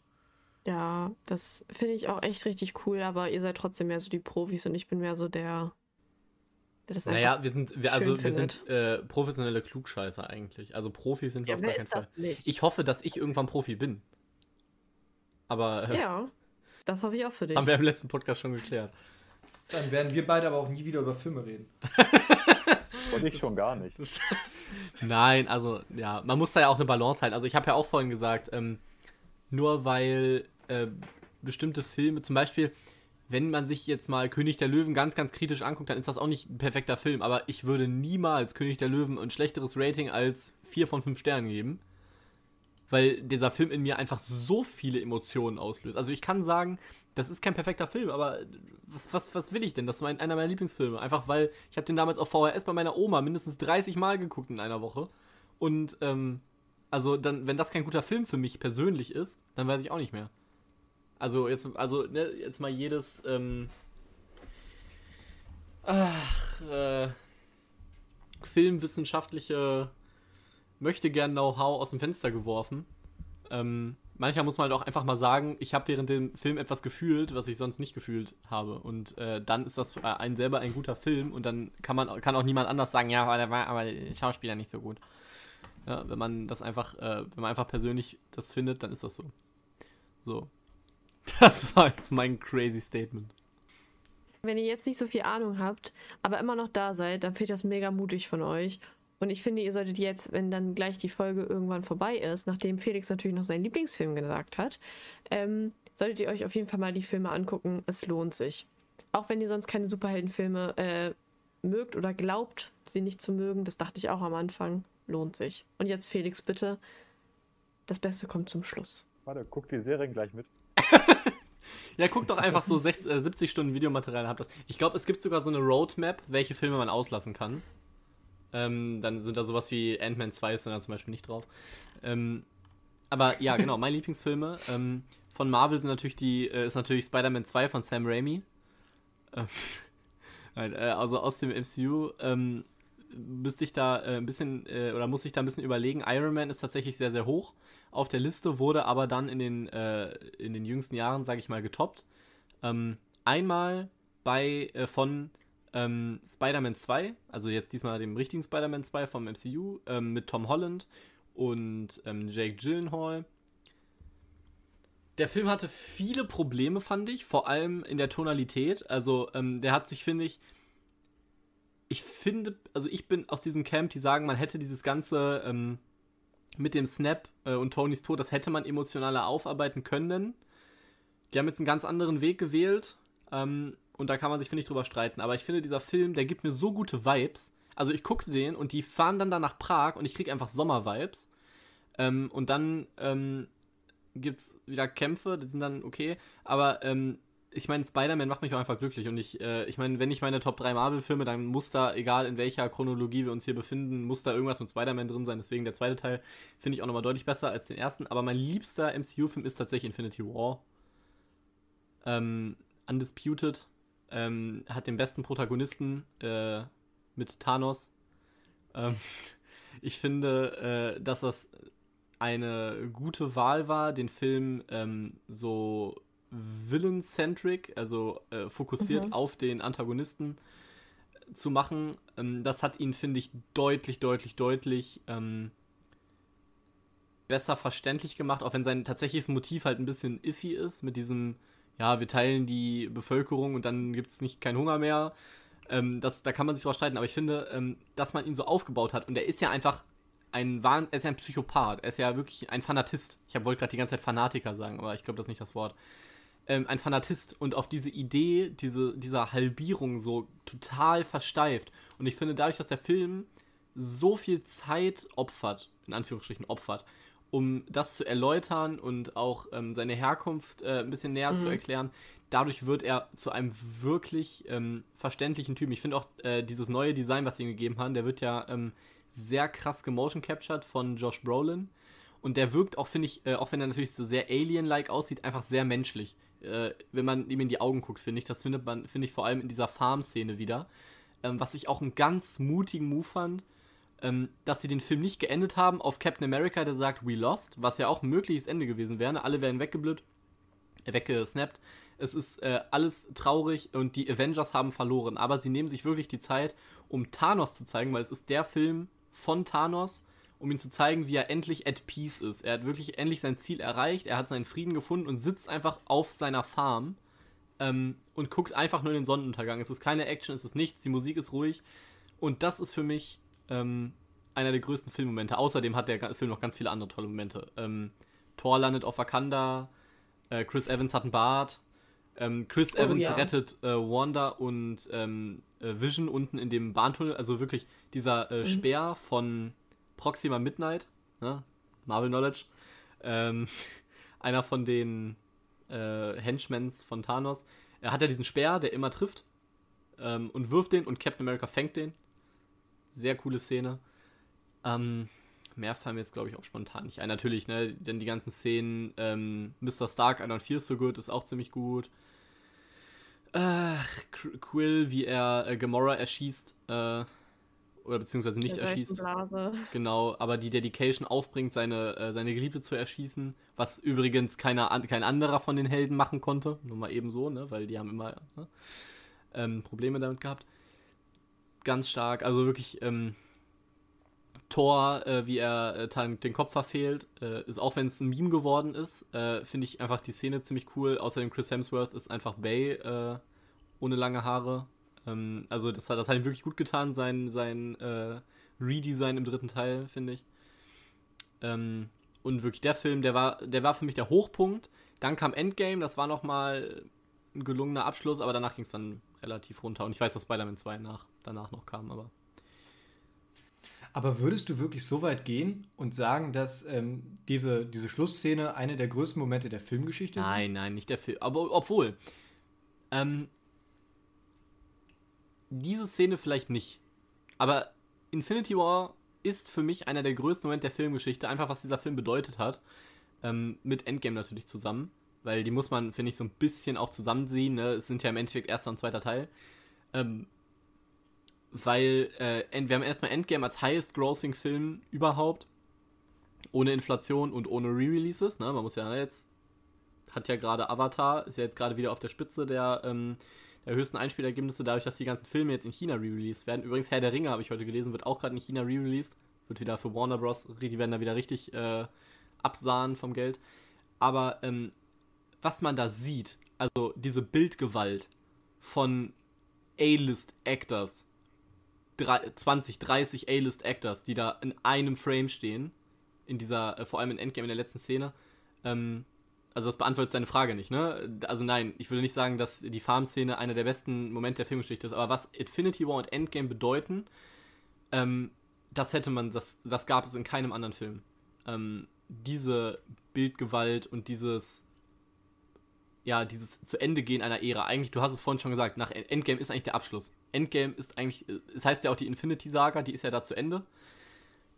Ja, das finde ich auch echt richtig cool, aber ihr seid trotzdem mehr so die Profis und ich bin mehr so der, der das Naja, wir sind, wir, also wir sind äh, professionelle Klugscheißer eigentlich. Also Profis sind wir ja, auf gar keinen Fall. Nicht? Ich hoffe, dass ich irgendwann Profi bin. Aber. Äh, ja, das hoffe ich auch für dich. Haben wir im letzten Podcast schon geklärt. Dann werden wir beide aber auch nie wieder über Filme reden. (laughs) Und ich schon gar nicht. (laughs) Nein, also ja, man muss da ja auch eine Balance halten. Also ich habe ja auch vorhin gesagt, ähm, nur weil äh, bestimmte Filme, zum Beispiel, wenn man sich jetzt mal König der Löwen ganz, ganz kritisch anguckt, dann ist das auch nicht ein perfekter Film. Aber ich würde niemals König der Löwen ein schlechteres Rating als 4 von 5 Sternen geben weil dieser Film in mir einfach so viele Emotionen auslöst. Also ich kann sagen, das ist kein perfekter Film, aber was, was, was will ich denn? Das war einer meiner Lieblingsfilme. Einfach weil ich habe den damals auf VHS bei meiner Oma mindestens 30 Mal geguckt in einer Woche. Und ähm, also dann, wenn das kein guter Film für mich persönlich ist, dann weiß ich auch nicht mehr. Also jetzt, also ne, jetzt mal jedes ähm, ach, äh, filmwissenschaftliche möchte gern Know-how aus dem Fenster geworfen. Ähm, manchmal muss man halt auch einfach mal sagen, ich habe während dem Film etwas gefühlt, was ich sonst nicht gefühlt habe. Und äh, dann ist das für einen selber ein guter Film und dann kann man kann auch niemand anders sagen, ja, aber der aber der Schauspieler nicht so gut. Ja, wenn man das einfach, äh, wenn man einfach persönlich das findet, dann ist das so. So. (laughs) Das war jetzt mein crazy Statement. Wenn ihr jetzt nicht so viel Ahnung habt, aber immer noch da seid, dann fehlt das mega mutig von euch. Und ich finde, ihr solltet jetzt, wenn dann gleich die Folge irgendwann vorbei ist, nachdem Felix natürlich noch seinen Lieblingsfilm gesagt hat, ähm, solltet ihr euch auf jeden Fall mal die Filme angucken. Es lohnt sich. Auch wenn ihr sonst keine Superheldenfilme äh, mögt oder glaubt, sie nicht zu mögen, das dachte ich auch am Anfang, lohnt sich. Und jetzt Felix, bitte, das Beste kommt zum Schluss. Warte, guck die Serien gleich mit. (laughs) ja, guck doch einfach so 60, äh, 70 Stunden Videomaterial. Habt das. Ich glaube, es gibt sogar so eine Roadmap, welche Filme man auslassen kann. Ähm, dann sind da sowas wie Ant-Man 2 ist dann zum Beispiel nicht drauf. Ähm, aber ja, genau, meine Lieblingsfilme ähm, von Marvel sind natürlich die, äh, ist natürlich Spider-Man 2 von Sam Raimi. Ähm, (laughs) äh, also aus dem MCU ähm, müsste ich da äh, ein bisschen, äh, oder muss ich da ein bisschen überlegen. Iron Man ist tatsächlich sehr, sehr hoch auf der Liste, wurde aber dann in den, äh, in den jüngsten Jahren, sage ich mal, getoppt. Ähm, einmal bei, äh, von ähm, Spider-Man 2, also jetzt diesmal dem richtigen Spider-Man 2 vom MCU, ähm, mit Tom Holland und ähm, Jake Gyllenhaal. Der Film hatte viele Probleme, fand ich, vor allem in der Tonalität. Also, ähm, der hat sich, finde ich, ich finde, also ich bin aus diesem Camp, die sagen, man hätte dieses Ganze ähm, mit dem Snap äh, und Tonys Tod, das hätte man emotionaler aufarbeiten können. Die haben jetzt einen ganz anderen Weg gewählt. Ähm, und da kann man sich, finde ich, drüber streiten. Aber ich finde, dieser Film, der gibt mir so gute Vibes. Also ich gucke den und die fahren dann da nach Prag und ich kriege einfach Sommer-Vibes. Ähm, und dann ähm, gibt es wieder Kämpfe, die sind dann okay. Aber ähm, ich meine, Spider-Man macht mich auch einfach glücklich. Und ich, äh, ich meine, wenn ich meine Top 3 Marvel-Filme, dann muss da, egal in welcher Chronologie wir uns hier befinden, muss da irgendwas mit Spider-Man drin sein. Deswegen der zweite Teil finde ich auch nochmal deutlich besser als den ersten. Aber mein liebster MCU-Film ist tatsächlich Infinity War. Ähm, Undisputed ähm, hat den besten Protagonisten äh, mit Thanos. Ähm, (laughs) ich finde, äh, dass das eine gute Wahl war, den Film ähm, so villain-centric, also äh, fokussiert mhm. auf den Antagonisten zu machen. Ähm, das hat ihn, finde ich, deutlich, deutlich, deutlich ähm, besser verständlich gemacht, auch wenn sein tatsächliches Motiv halt ein bisschen iffy ist, mit diesem ja, wir teilen die Bevölkerung und dann gibt es nicht keinen Hunger mehr. Ähm, das, da kann man sich drüber streiten, aber ich finde, ähm, dass man ihn so aufgebaut hat und er ist ja einfach ein Wahn, er ist ja ein Psychopath, er ist ja wirklich ein Fanatist. Ich wollte gerade die ganze Zeit Fanatiker sagen, aber ich glaube, das ist nicht das Wort. Ähm, ein Fanatist und auf diese Idee, diese, dieser Halbierung so total versteift. Und ich finde, dadurch, dass der Film so viel Zeit opfert, in Anführungsstrichen opfert, um das zu erläutern und auch ähm, seine Herkunft äh, ein bisschen näher mhm. zu erklären. Dadurch wird er zu einem wirklich ähm, verständlichen Typen. Ich finde auch äh, dieses neue Design, was sie ihm gegeben haben, der wird ja ähm, sehr krass gemotion captured von Josh Brolin. Und der wirkt auch, finde ich, äh, auch wenn er natürlich so sehr alien-like aussieht, einfach sehr menschlich. Äh, wenn man ihm in die Augen guckt, finde ich. Das findet man, finde ich, vor allem in dieser Farm-Szene wieder. Ähm, was ich auch einen ganz mutigen Move fand, ähm, dass sie den Film nicht geendet haben auf Captain America, der sagt, we lost, was ja auch ein mögliches Ende gewesen wäre. Alle wären weggeblüht, äh, weggesnappt. Es ist äh, alles traurig und die Avengers haben verloren. Aber sie nehmen sich wirklich die Zeit, um Thanos zu zeigen, weil es ist der Film von Thanos, um ihm zu zeigen, wie er endlich at peace ist. Er hat wirklich endlich sein Ziel erreicht, er hat seinen Frieden gefunden und sitzt einfach auf seiner Farm ähm, und guckt einfach nur den Sonnenuntergang. Es ist keine Action, es ist nichts, die Musik ist ruhig. Und das ist für mich ähm, einer der größten Filmmomente. Außerdem hat der Film noch ganz viele andere tolle Momente. Ähm, Thor landet auf Wakanda, äh, Chris Evans hat einen Bart, ähm, Chris oh, Evans ja. rettet äh, Wanda und ähm, äh, Vision unten in dem Bahntunnel. Also wirklich dieser äh, mhm. Speer von Proxima Midnight, ne? Marvel Knowledge. Ähm, (laughs) einer von den äh, Henchmans von Thanos. Er hat ja diesen Speer, der immer trifft. Ähm, und wirft den und Captain America fängt den. Sehr coole Szene. Ähm, mehr fallen mir jetzt, glaube ich, auch spontan nicht ein. Natürlich, ne, denn die ganzen Szenen, ähm, Mr. Stark, I don't feel so good, ist auch ziemlich gut. Ach, Quill, wie er äh, Gamora erschießt, äh, oder beziehungsweise nicht Der erschießt. (laughs) Genau, aber die Dedication aufbringt, seine, äh, seine Geliebte zu erschießen, was übrigens keiner, kein anderer von den Helden machen konnte. Nur mal eben so, ne, weil die haben immer ne, ähm, Probleme damit gehabt. Ganz stark, also wirklich, ähm, Thor, äh, wie er äh, den Kopf verfehlt, äh, ist auch wenn es ein Meme geworden ist, äh, finde ich einfach die Szene ziemlich cool. Außerdem Chris Hemsworth ist einfach Bay äh, ohne lange Haare. Ähm, also das hat, das hat ihm wirklich gut getan, sein, sein äh, Redesign im dritten Teil, finde ich. Ähm, und wirklich der Film, der war, der war für mich der Hochpunkt. Dann kam Endgame, das war nochmal ein gelungener Abschluss, aber danach ging es dann relativ runter. Und ich weiß, dass Spider-Man 2 nach, danach noch kam, aber. Aber würdest du wirklich so weit gehen und sagen, dass ähm, diese, diese Schlussszene eine der größten Momente der Filmgeschichte ist? Nein, nein, nicht der Film. Aber obwohl. Ähm, diese Szene vielleicht nicht. Aber Infinity War ist für mich einer der größten Momente der Filmgeschichte. Einfach was dieser Film bedeutet hat. Ähm, mit Endgame natürlich zusammen. Weil die muss man, finde ich, so ein bisschen auch zusammensehen. Ne? Es sind ja im Endeffekt erster und zweiter Teil. Ähm, weil äh, wir haben erstmal Endgame als highest grossing Film überhaupt. Ohne Inflation und ohne Re-Releases. Ne? Man muss ja jetzt. Hat ja gerade Avatar, ist ja jetzt gerade wieder auf der Spitze der, ähm, der höchsten Einspielergebnisse, dadurch, dass die ganzen Filme jetzt in China re-released werden. Übrigens, Herr der Ringe, habe ich heute gelesen, wird auch gerade in China re-released. Wird wieder für Warner Bros. Die werden da wieder richtig äh, absahen vom Geld. Aber ähm, was man da sieht, also diese Bildgewalt von A-List-Actors, 20, 30 A-List-Actors, die da in einem Frame stehen, in dieser, äh, vor allem in Endgame in der letzten Szene. Ähm, also das beantwortet seine Frage nicht, ne? Also nein, ich würde nicht sagen, dass die Farm-Szene einer der besten Momente der Filmgeschichte ist, aber was Infinity War und Endgame bedeuten, ähm, das hätte man, das, das gab es in keinem anderen Film. Ähm, diese Bildgewalt und dieses ja, dieses zu Ende gehen einer Ära. Eigentlich, du hast es vorhin schon gesagt, nach Endgame ist eigentlich der Abschluss. Endgame ist eigentlich, es heißt ja auch die Infinity Saga, die ist ja da zu Ende.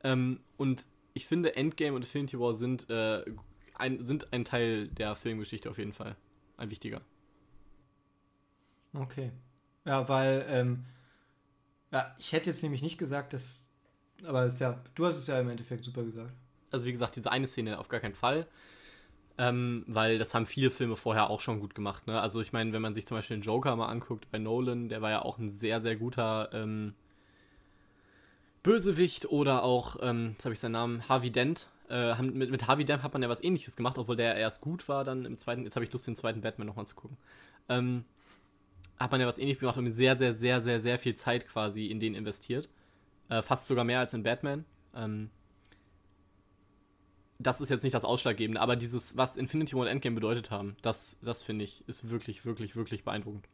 Ähm, und ich finde, Endgame und Infinity War sind, äh, ein, sind ein Teil der Filmgeschichte auf jeden Fall. Ein wichtiger. Okay. Ja, weil, ähm, ja, ich hätte jetzt nämlich nicht gesagt, dass, aber es ja, du hast es ja im Endeffekt super gesagt. Also wie gesagt, diese eine Szene auf gar keinen Fall. Ähm, weil das haben viele Filme vorher auch schon gut gemacht. Ne? Also ich meine, wenn man sich zum Beispiel den Joker mal anguckt bei Nolan, der war ja auch ein sehr, sehr guter ähm, Bösewicht oder auch, ähm, jetzt habe ich seinen Namen, Harvey Dent. Äh, mit, mit Harvey Dent hat man ja was ähnliches gemacht, obwohl der erst gut war, dann im zweiten, jetzt habe ich Lust, den zweiten Batman nochmal zu gucken. Ähm, hat man ja was ähnliches gemacht und sehr, sehr, sehr, sehr, sehr viel Zeit quasi in den investiert. Äh, fast sogar mehr als in Batman. Ähm, das ist jetzt nicht das Ausschlaggebende, aber dieses, was Infinity War und Endgame bedeutet haben, das, das finde ich, ist wirklich, wirklich, wirklich beeindruckend.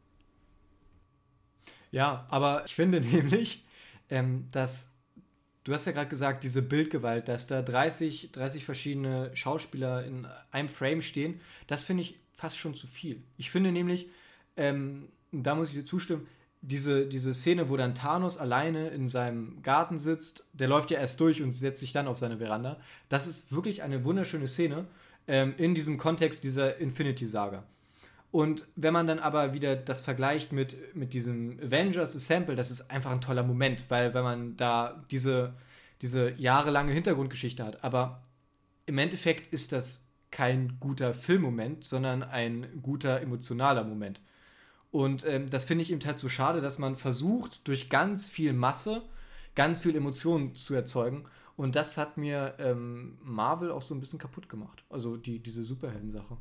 Ja, aber ich finde (laughs) nämlich, ähm, dass du hast ja gerade gesagt, diese Bildgewalt, dass da 30, 30 verschiedene Schauspieler in einem Frame stehen, das finde ich fast schon zu viel. Ich finde nämlich, ähm, da muss ich dir zustimmen, diese, diese Szene, wo dann Thanos alleine in seinem Garten sitzt, der läuft ja erst durch und setzt sich dann auf seine Veranda. Das ist wirklich eine wunderschöne Szene ähm, in diesem Kontext dieser Infinity-Saga. Und wenn man dann aber wieder das vergleicht mit, mit diesem Avengers Assemble, das ist einfach ein toller Moment, weil wenn man da diese, diese jahrelange Hintergrundgeschichte hat. Aber im Endeffekt ist das kein guter Filmmoment, sondern ein guter emotionaler Moment. Und ähm, das finde ich eben halt so schade, dass man versucht, durch ganz viel Masse ganz viel Emotionen zu erzeugen. Und das hat mir ähm, Marvel auch so ein bisschen kaputt gemacht. Also die, diese Superhelden-Sache,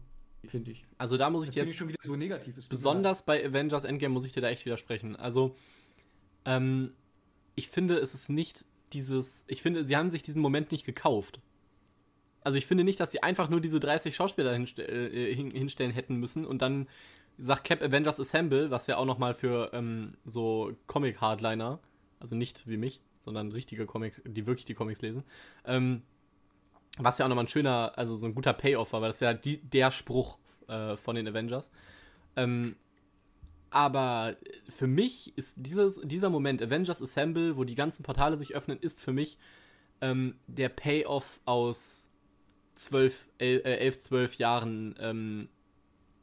finde ich. Also da muss ich Das jetzt ich schon wieder so negativ. Mir besonders bei Avengers Endgame muss ich dir da echt widersprechen. Also, ähm, ich finde, es ist nicht dieses. Ich finde, sie haben sich diesen Moment nicht gekauft. Also, ich finde nicht, dass sie einfach nur diese 30 Schauspieler hinste äh, hin hinstellen hätten müssen und dann sagt Cap Avengers Assemble, was ja auch nochmal für ähm, so Comic-Hardliner, also nicht wie mich, sondern richtige Comic, die wirklich die Comics lesen, ähm, was ja auch nochmal ein schöner, also so ein guter Payoff war, weil das ist ja die, der Spruch äh, von den Avengers. Ähm, aber für mich ist dieses, dieser Moment, Avengers Assemble, wo die ganzen Portale sich öffnen, ist für mich ähm, der Payoff aus 12, el, äh, 11, 12 Jahren ähm,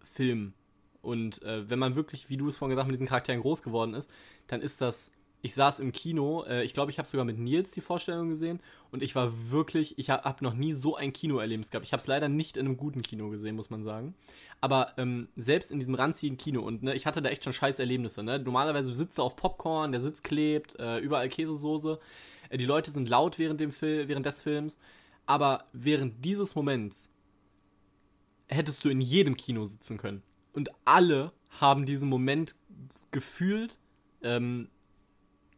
Film. Und äh, wenn man wirklich, wie du es vorhin gesagt hast, mit diesen Charakteren groß geworden ist, dann ist das. Ich saß im Kino, äh, ich glaube, ich habe sogar mit Nils die Vorstellung gesehen und ich war wirklich, ich habe hab noch nie so ein Kinoerlebnis gehabt. Ich habe es leider nicht in einem guten Kino gesehen, muss man sagen. Aber ähm, selbst in diesem ranzigen Kino und ne, ich hatte da echt schon scheiß Erlebnisse. Ne? Normalerweise sitzt du auf Popcorn, der Sitz klebt, äh, überall Käsesoße. Äh, die Leute sind laut während, dem Fil während des Films. Aber während dieses Moments hättest du in jedem Kino sitzen können. Und alle haben diesen Moment gefühlt. Ähm,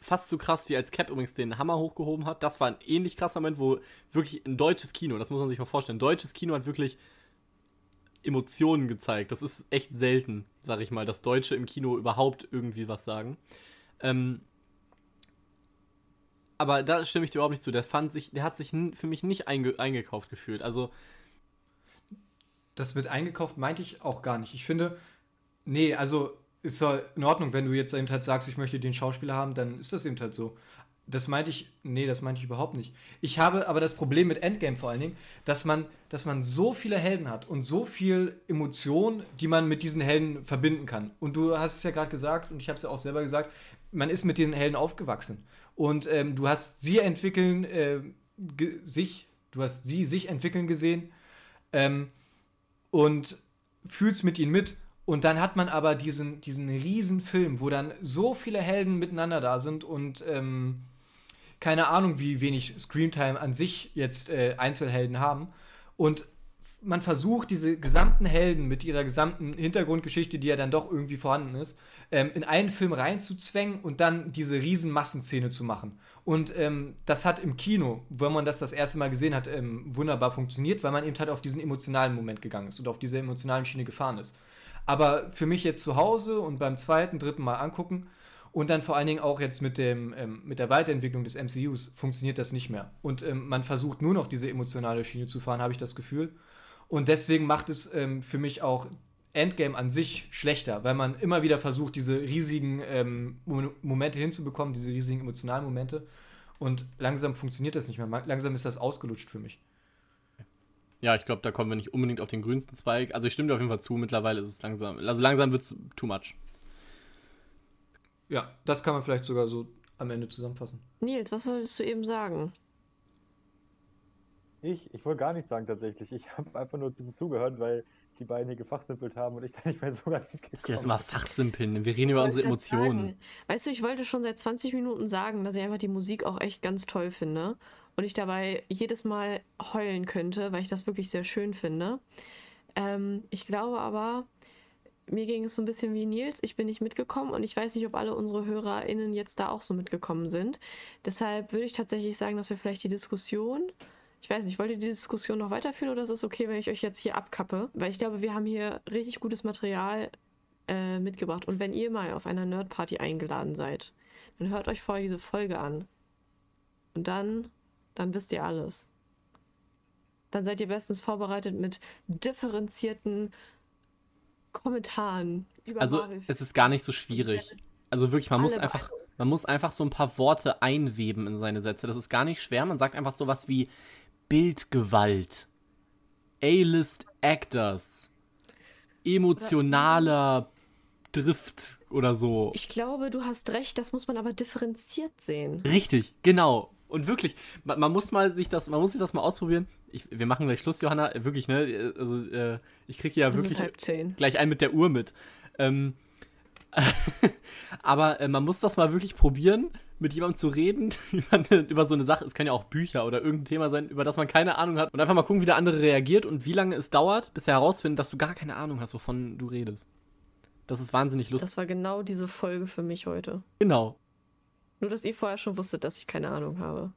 fast so krass wie als Cap übrigens den Hammer hochgehoben hat. Das war ein ähnlich krasser Moment, wo wirklich ein deutsches Kino, das muss man sich mal vorstellen, ein deutsches Kino hat wirklich Emotionen gezeigt. Das ist echt selten, sag ich mal, dass Deutsche im Kino überhaupt irgendwie was sagen. Ähm, aber da stimme ich dir überhaupt nicht zu. Der fand sich, der hat sich für mich nicht einge eingekauft gefühlt. Also, Das mit eingekauft meinte ich auch gar nicht. Ich finde, nee, also ist ja in Ordnung, wenn du jetzt eben halt sagst, ich möchte den Schauspieler haben, dann ist das eben halt so. Das meinte ich, nee, das meinte ich überhaupt nicht. Ich habe aber das Problem mit Endgame vor allen Dingen, dass man, dass man so viele Helden hat und so viel Emotion, die man mit diesen Helden verbinden kann. Und du hast es ja gerade gesagt, und ich habe es ja auch selber gesagt, man ist mit den Helden aufgewachsen. Und ähm, du hast sie entwickeln, äh, sich, du hast sie sich entwickeln gesehen. Ähm, und fühlst mit ihnen mit. Und dann hat man aber diesen, diesen riesen Film, wo dann so viele Helden miteinander da sind und ähm, keine Ahnung, wie wenig Screentime an sich jetzt äh, Einzelhelden haben. Und man versucht, diese gesamten Helden mit ihrer gesamten Hintergrundgeschichte, die ja dann doch irgendwie vorhanden ist, ähm, in einen Film reinzuzwängen und dann diese riesen Massenszene zu machen. Und ähm, das hat im Kino, wenn man das das erste Mal gesehen hat, ähm, wunderbar funktioniert, weil man eben halt auf diesen emotionalen Moment gegangen ist und auf diese emotionalen Schiene gefahren ist. Aber für mich jetzt zu Hause und beim zweiten, dritten Mal angucken und dann vor allen Dingen auch jetzt mit, dem, ähm, mit der Weiterentwicklung des MCUs funktioniert das nicht mehr. Und ähm, man versucht nur noch diese emotionale Schiene zu fahren, habe ich das Gefühl. Und deswegen macht es ähm, für mich auch Endgame an sich schlechter, weil man immer wieder versucht, diese riesigen ähm, Mo- Momente hinzubekommen, diese riesigen emotionalen Momente. Und langsam funktioniert das nicht mehr. Langsam ist das ausgelutscht für mich. Ja, ich glaube, da kommen wir nicht unbedingt auf den grünsten Zweig. Also, ich stimme dir auf jeden Fall zu. Mittlerweile ist es langsam. Also, langsam wird es too much. Ja, das kann man vielleicht sogar so am Ende zusammenfassen. Nils, was wolltest du eben sagen? Ich, ich wollte gar nichts sagen tatsächlich. Ich habe einfach nur ein bisschen zugehört, weil die beiden hier gefachsimpelt haben und ich da nicht mehr so ganz Das ist jetzt mal fachsimpeln. Wir reden über unsere Emotionen. Sagen, weißt du, ich wollte schon seit 20 Minuten sagen, dass ich einfach die Musik auch echt ganz toll finde und ich dabei jedes Mal heulen könnte, weil ich das wirklich sehr schön finde. Ähm, ich glaube aber, mir ging es so ein bisschen wie Nils. Ich bin nicht mitgekommen und ich weiß nicht, ob alle unsere HörerInnen jetzt da auch so mitgekommen sind. Deshalb würde ich tatsächlich sagen, dass wir vielleicht die Diskussion. Ich weiß nicht, wollt ihr die Diskussion noch weiterführen oder ist es okay, wenn ich euch jetzt hier abkappe? Weil ich glaube, wir haben hier richtig gutes Material äh, mitgebracht. Und wenn ihr mal auf einer Nerdparty eingeladen seid, dann hört euch vorher diese Folge an. Und dann, dann wisst ihr alles. Dann seid ihr bestens vorbereitet mit differenzierten Kommentaren über Also Marvel. es ist gar nicht so schwierig. Also wirklich, man muss einfach, man muss einfach so ein paar Worte einweben in seine Sätze. Das ist gar nicht schwer. Man sagt einfach sowas wie Bildgewalt, A-List Actors, emotionaler Drift oder so. Ich glaube, du hast recht, das muss man aber differenziert sehen. Richtig, genau. Und wirklich, man, man muss mal sich das, man muss sich das mal ausprobieren. Ich, wir machen gleich Schluss, Johanna. Wirklich, ne? Also äh, ich kriege ja wirklich gleich einen mit der Uhr mit. Ähm, (laughs) aber äh, man muss das mal wirklich probieren, mit jemandem zu reden (laughs) über, so eine Sache. Es können ja auch Bücher oder irgendein Thema sein, über das man keine Ahnung hat. Und einfach mal gucken, wie der andere reagiert und wie lange es dauert, bis er herausfindet, dass du gar keine Ahnung hast, wovon du redest. Das ist wahnsinnig lustig. Das war genau diese Folge für mich heute. Genau. Nur, dass ihr vorher schon wusstet, dass ich keine Ahnung habe.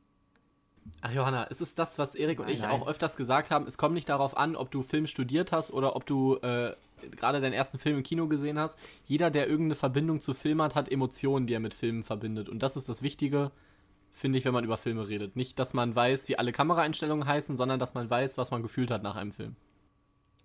Ach Johanna, es ist das, was Erik und Nein, ich nein. auch öfters gesagt haben. Es kommt nicht darauf an, ob du Film studiert hast oder ob du äh, gerade deinen ersten Film im Kino gesehen hast. Jeder, der irgendeine Verbindung zu Film hat, hat Emotionen, die er mit Filmen verbindet. Und das ist das Wichtige, finde ich, wenn man über Filme redet. Nicht, dass man weiß, wie alle Kameraeinstellungen heißen, sondern dass man weiß, was man gefühlt hat nach einem Film.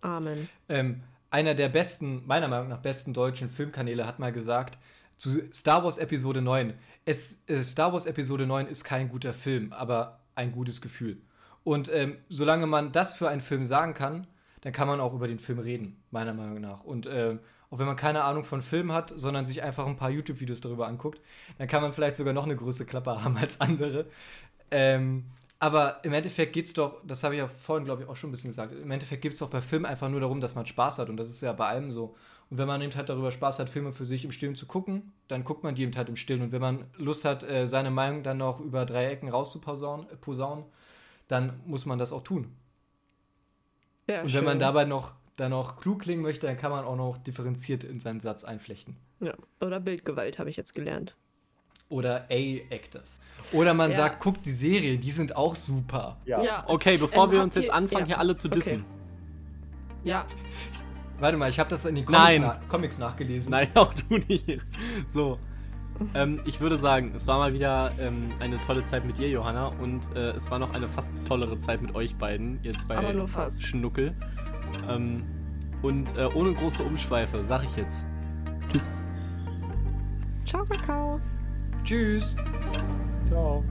Amen. Ähm, einer der besten, meiner Meinung nach besten deutschen Filmkanäle hat mal gesagt, zu Star Wars Episode 9. Es, äh, Star Wars Episode 9 ist kein guter Film, aber ein gutes Gefühl. Und ähm, solange man das für einen Film sagen kann, dann kann man auch über den Film reden, meiner Meinung nach. Und ähm, auch wenn man keine Ahnung von Film hat, sondern sich einfach ein paar YouTube-Videos darüber anguckt, dann kann man vielleicht sogar noch eine größere Klappe (laughs) haben als andere. Ähm, aber im Endeffekt geht es doch, das habe ich ja vorhin, glaube ich, auch schon ein bisschen gesagt, im Endeffekt geht es doch bei Filmen einfach nur darum, dass man Spaß hat. Und das ist ja bei allem so. Und wenn man eben halt darüber Spaß hat, Filme für sich im Stillen zu gucken, dann guckt man die eben halt im Stillen. Und wenn man Lust hat, äh, seine Meinung dann noch über drei Ecken rauszuposaunen, äh, dann muss man das auch tun. Sehr Und schön. wenn man dabei noch, dann noch klug klingen möchte, dann kann man auch noch differenziert in seinen Satz einflechten. Ja. Oder Bildgewalt, habe ich jetzt gelernt. Oder A-Actors. Oder man Ja. sagt, guckt die Serien, die sind auch super. Ja. Okay, bevor Ähm, wir uns jetzt anfangen, ja. hier alle zu Okay. dissen. Ja. Warte mal, ich habe das in den Comics, Nein. na Comics nachgelesen. Nein, (laughs) auch du nicht. So. Ähm, ich würde sagen, es war mal wieder ähm, eine tolle Zeit mit dir, Johanna, und äh, es war noch eine fast tollere Zeit mit euch beiden, jetzt bei Aber nur fast. Schnuckel. Ähm, und äh, ohne große Umschweife sag ich jetzt Tschüss. Ciao, Kakao. Tschüss. Ciao.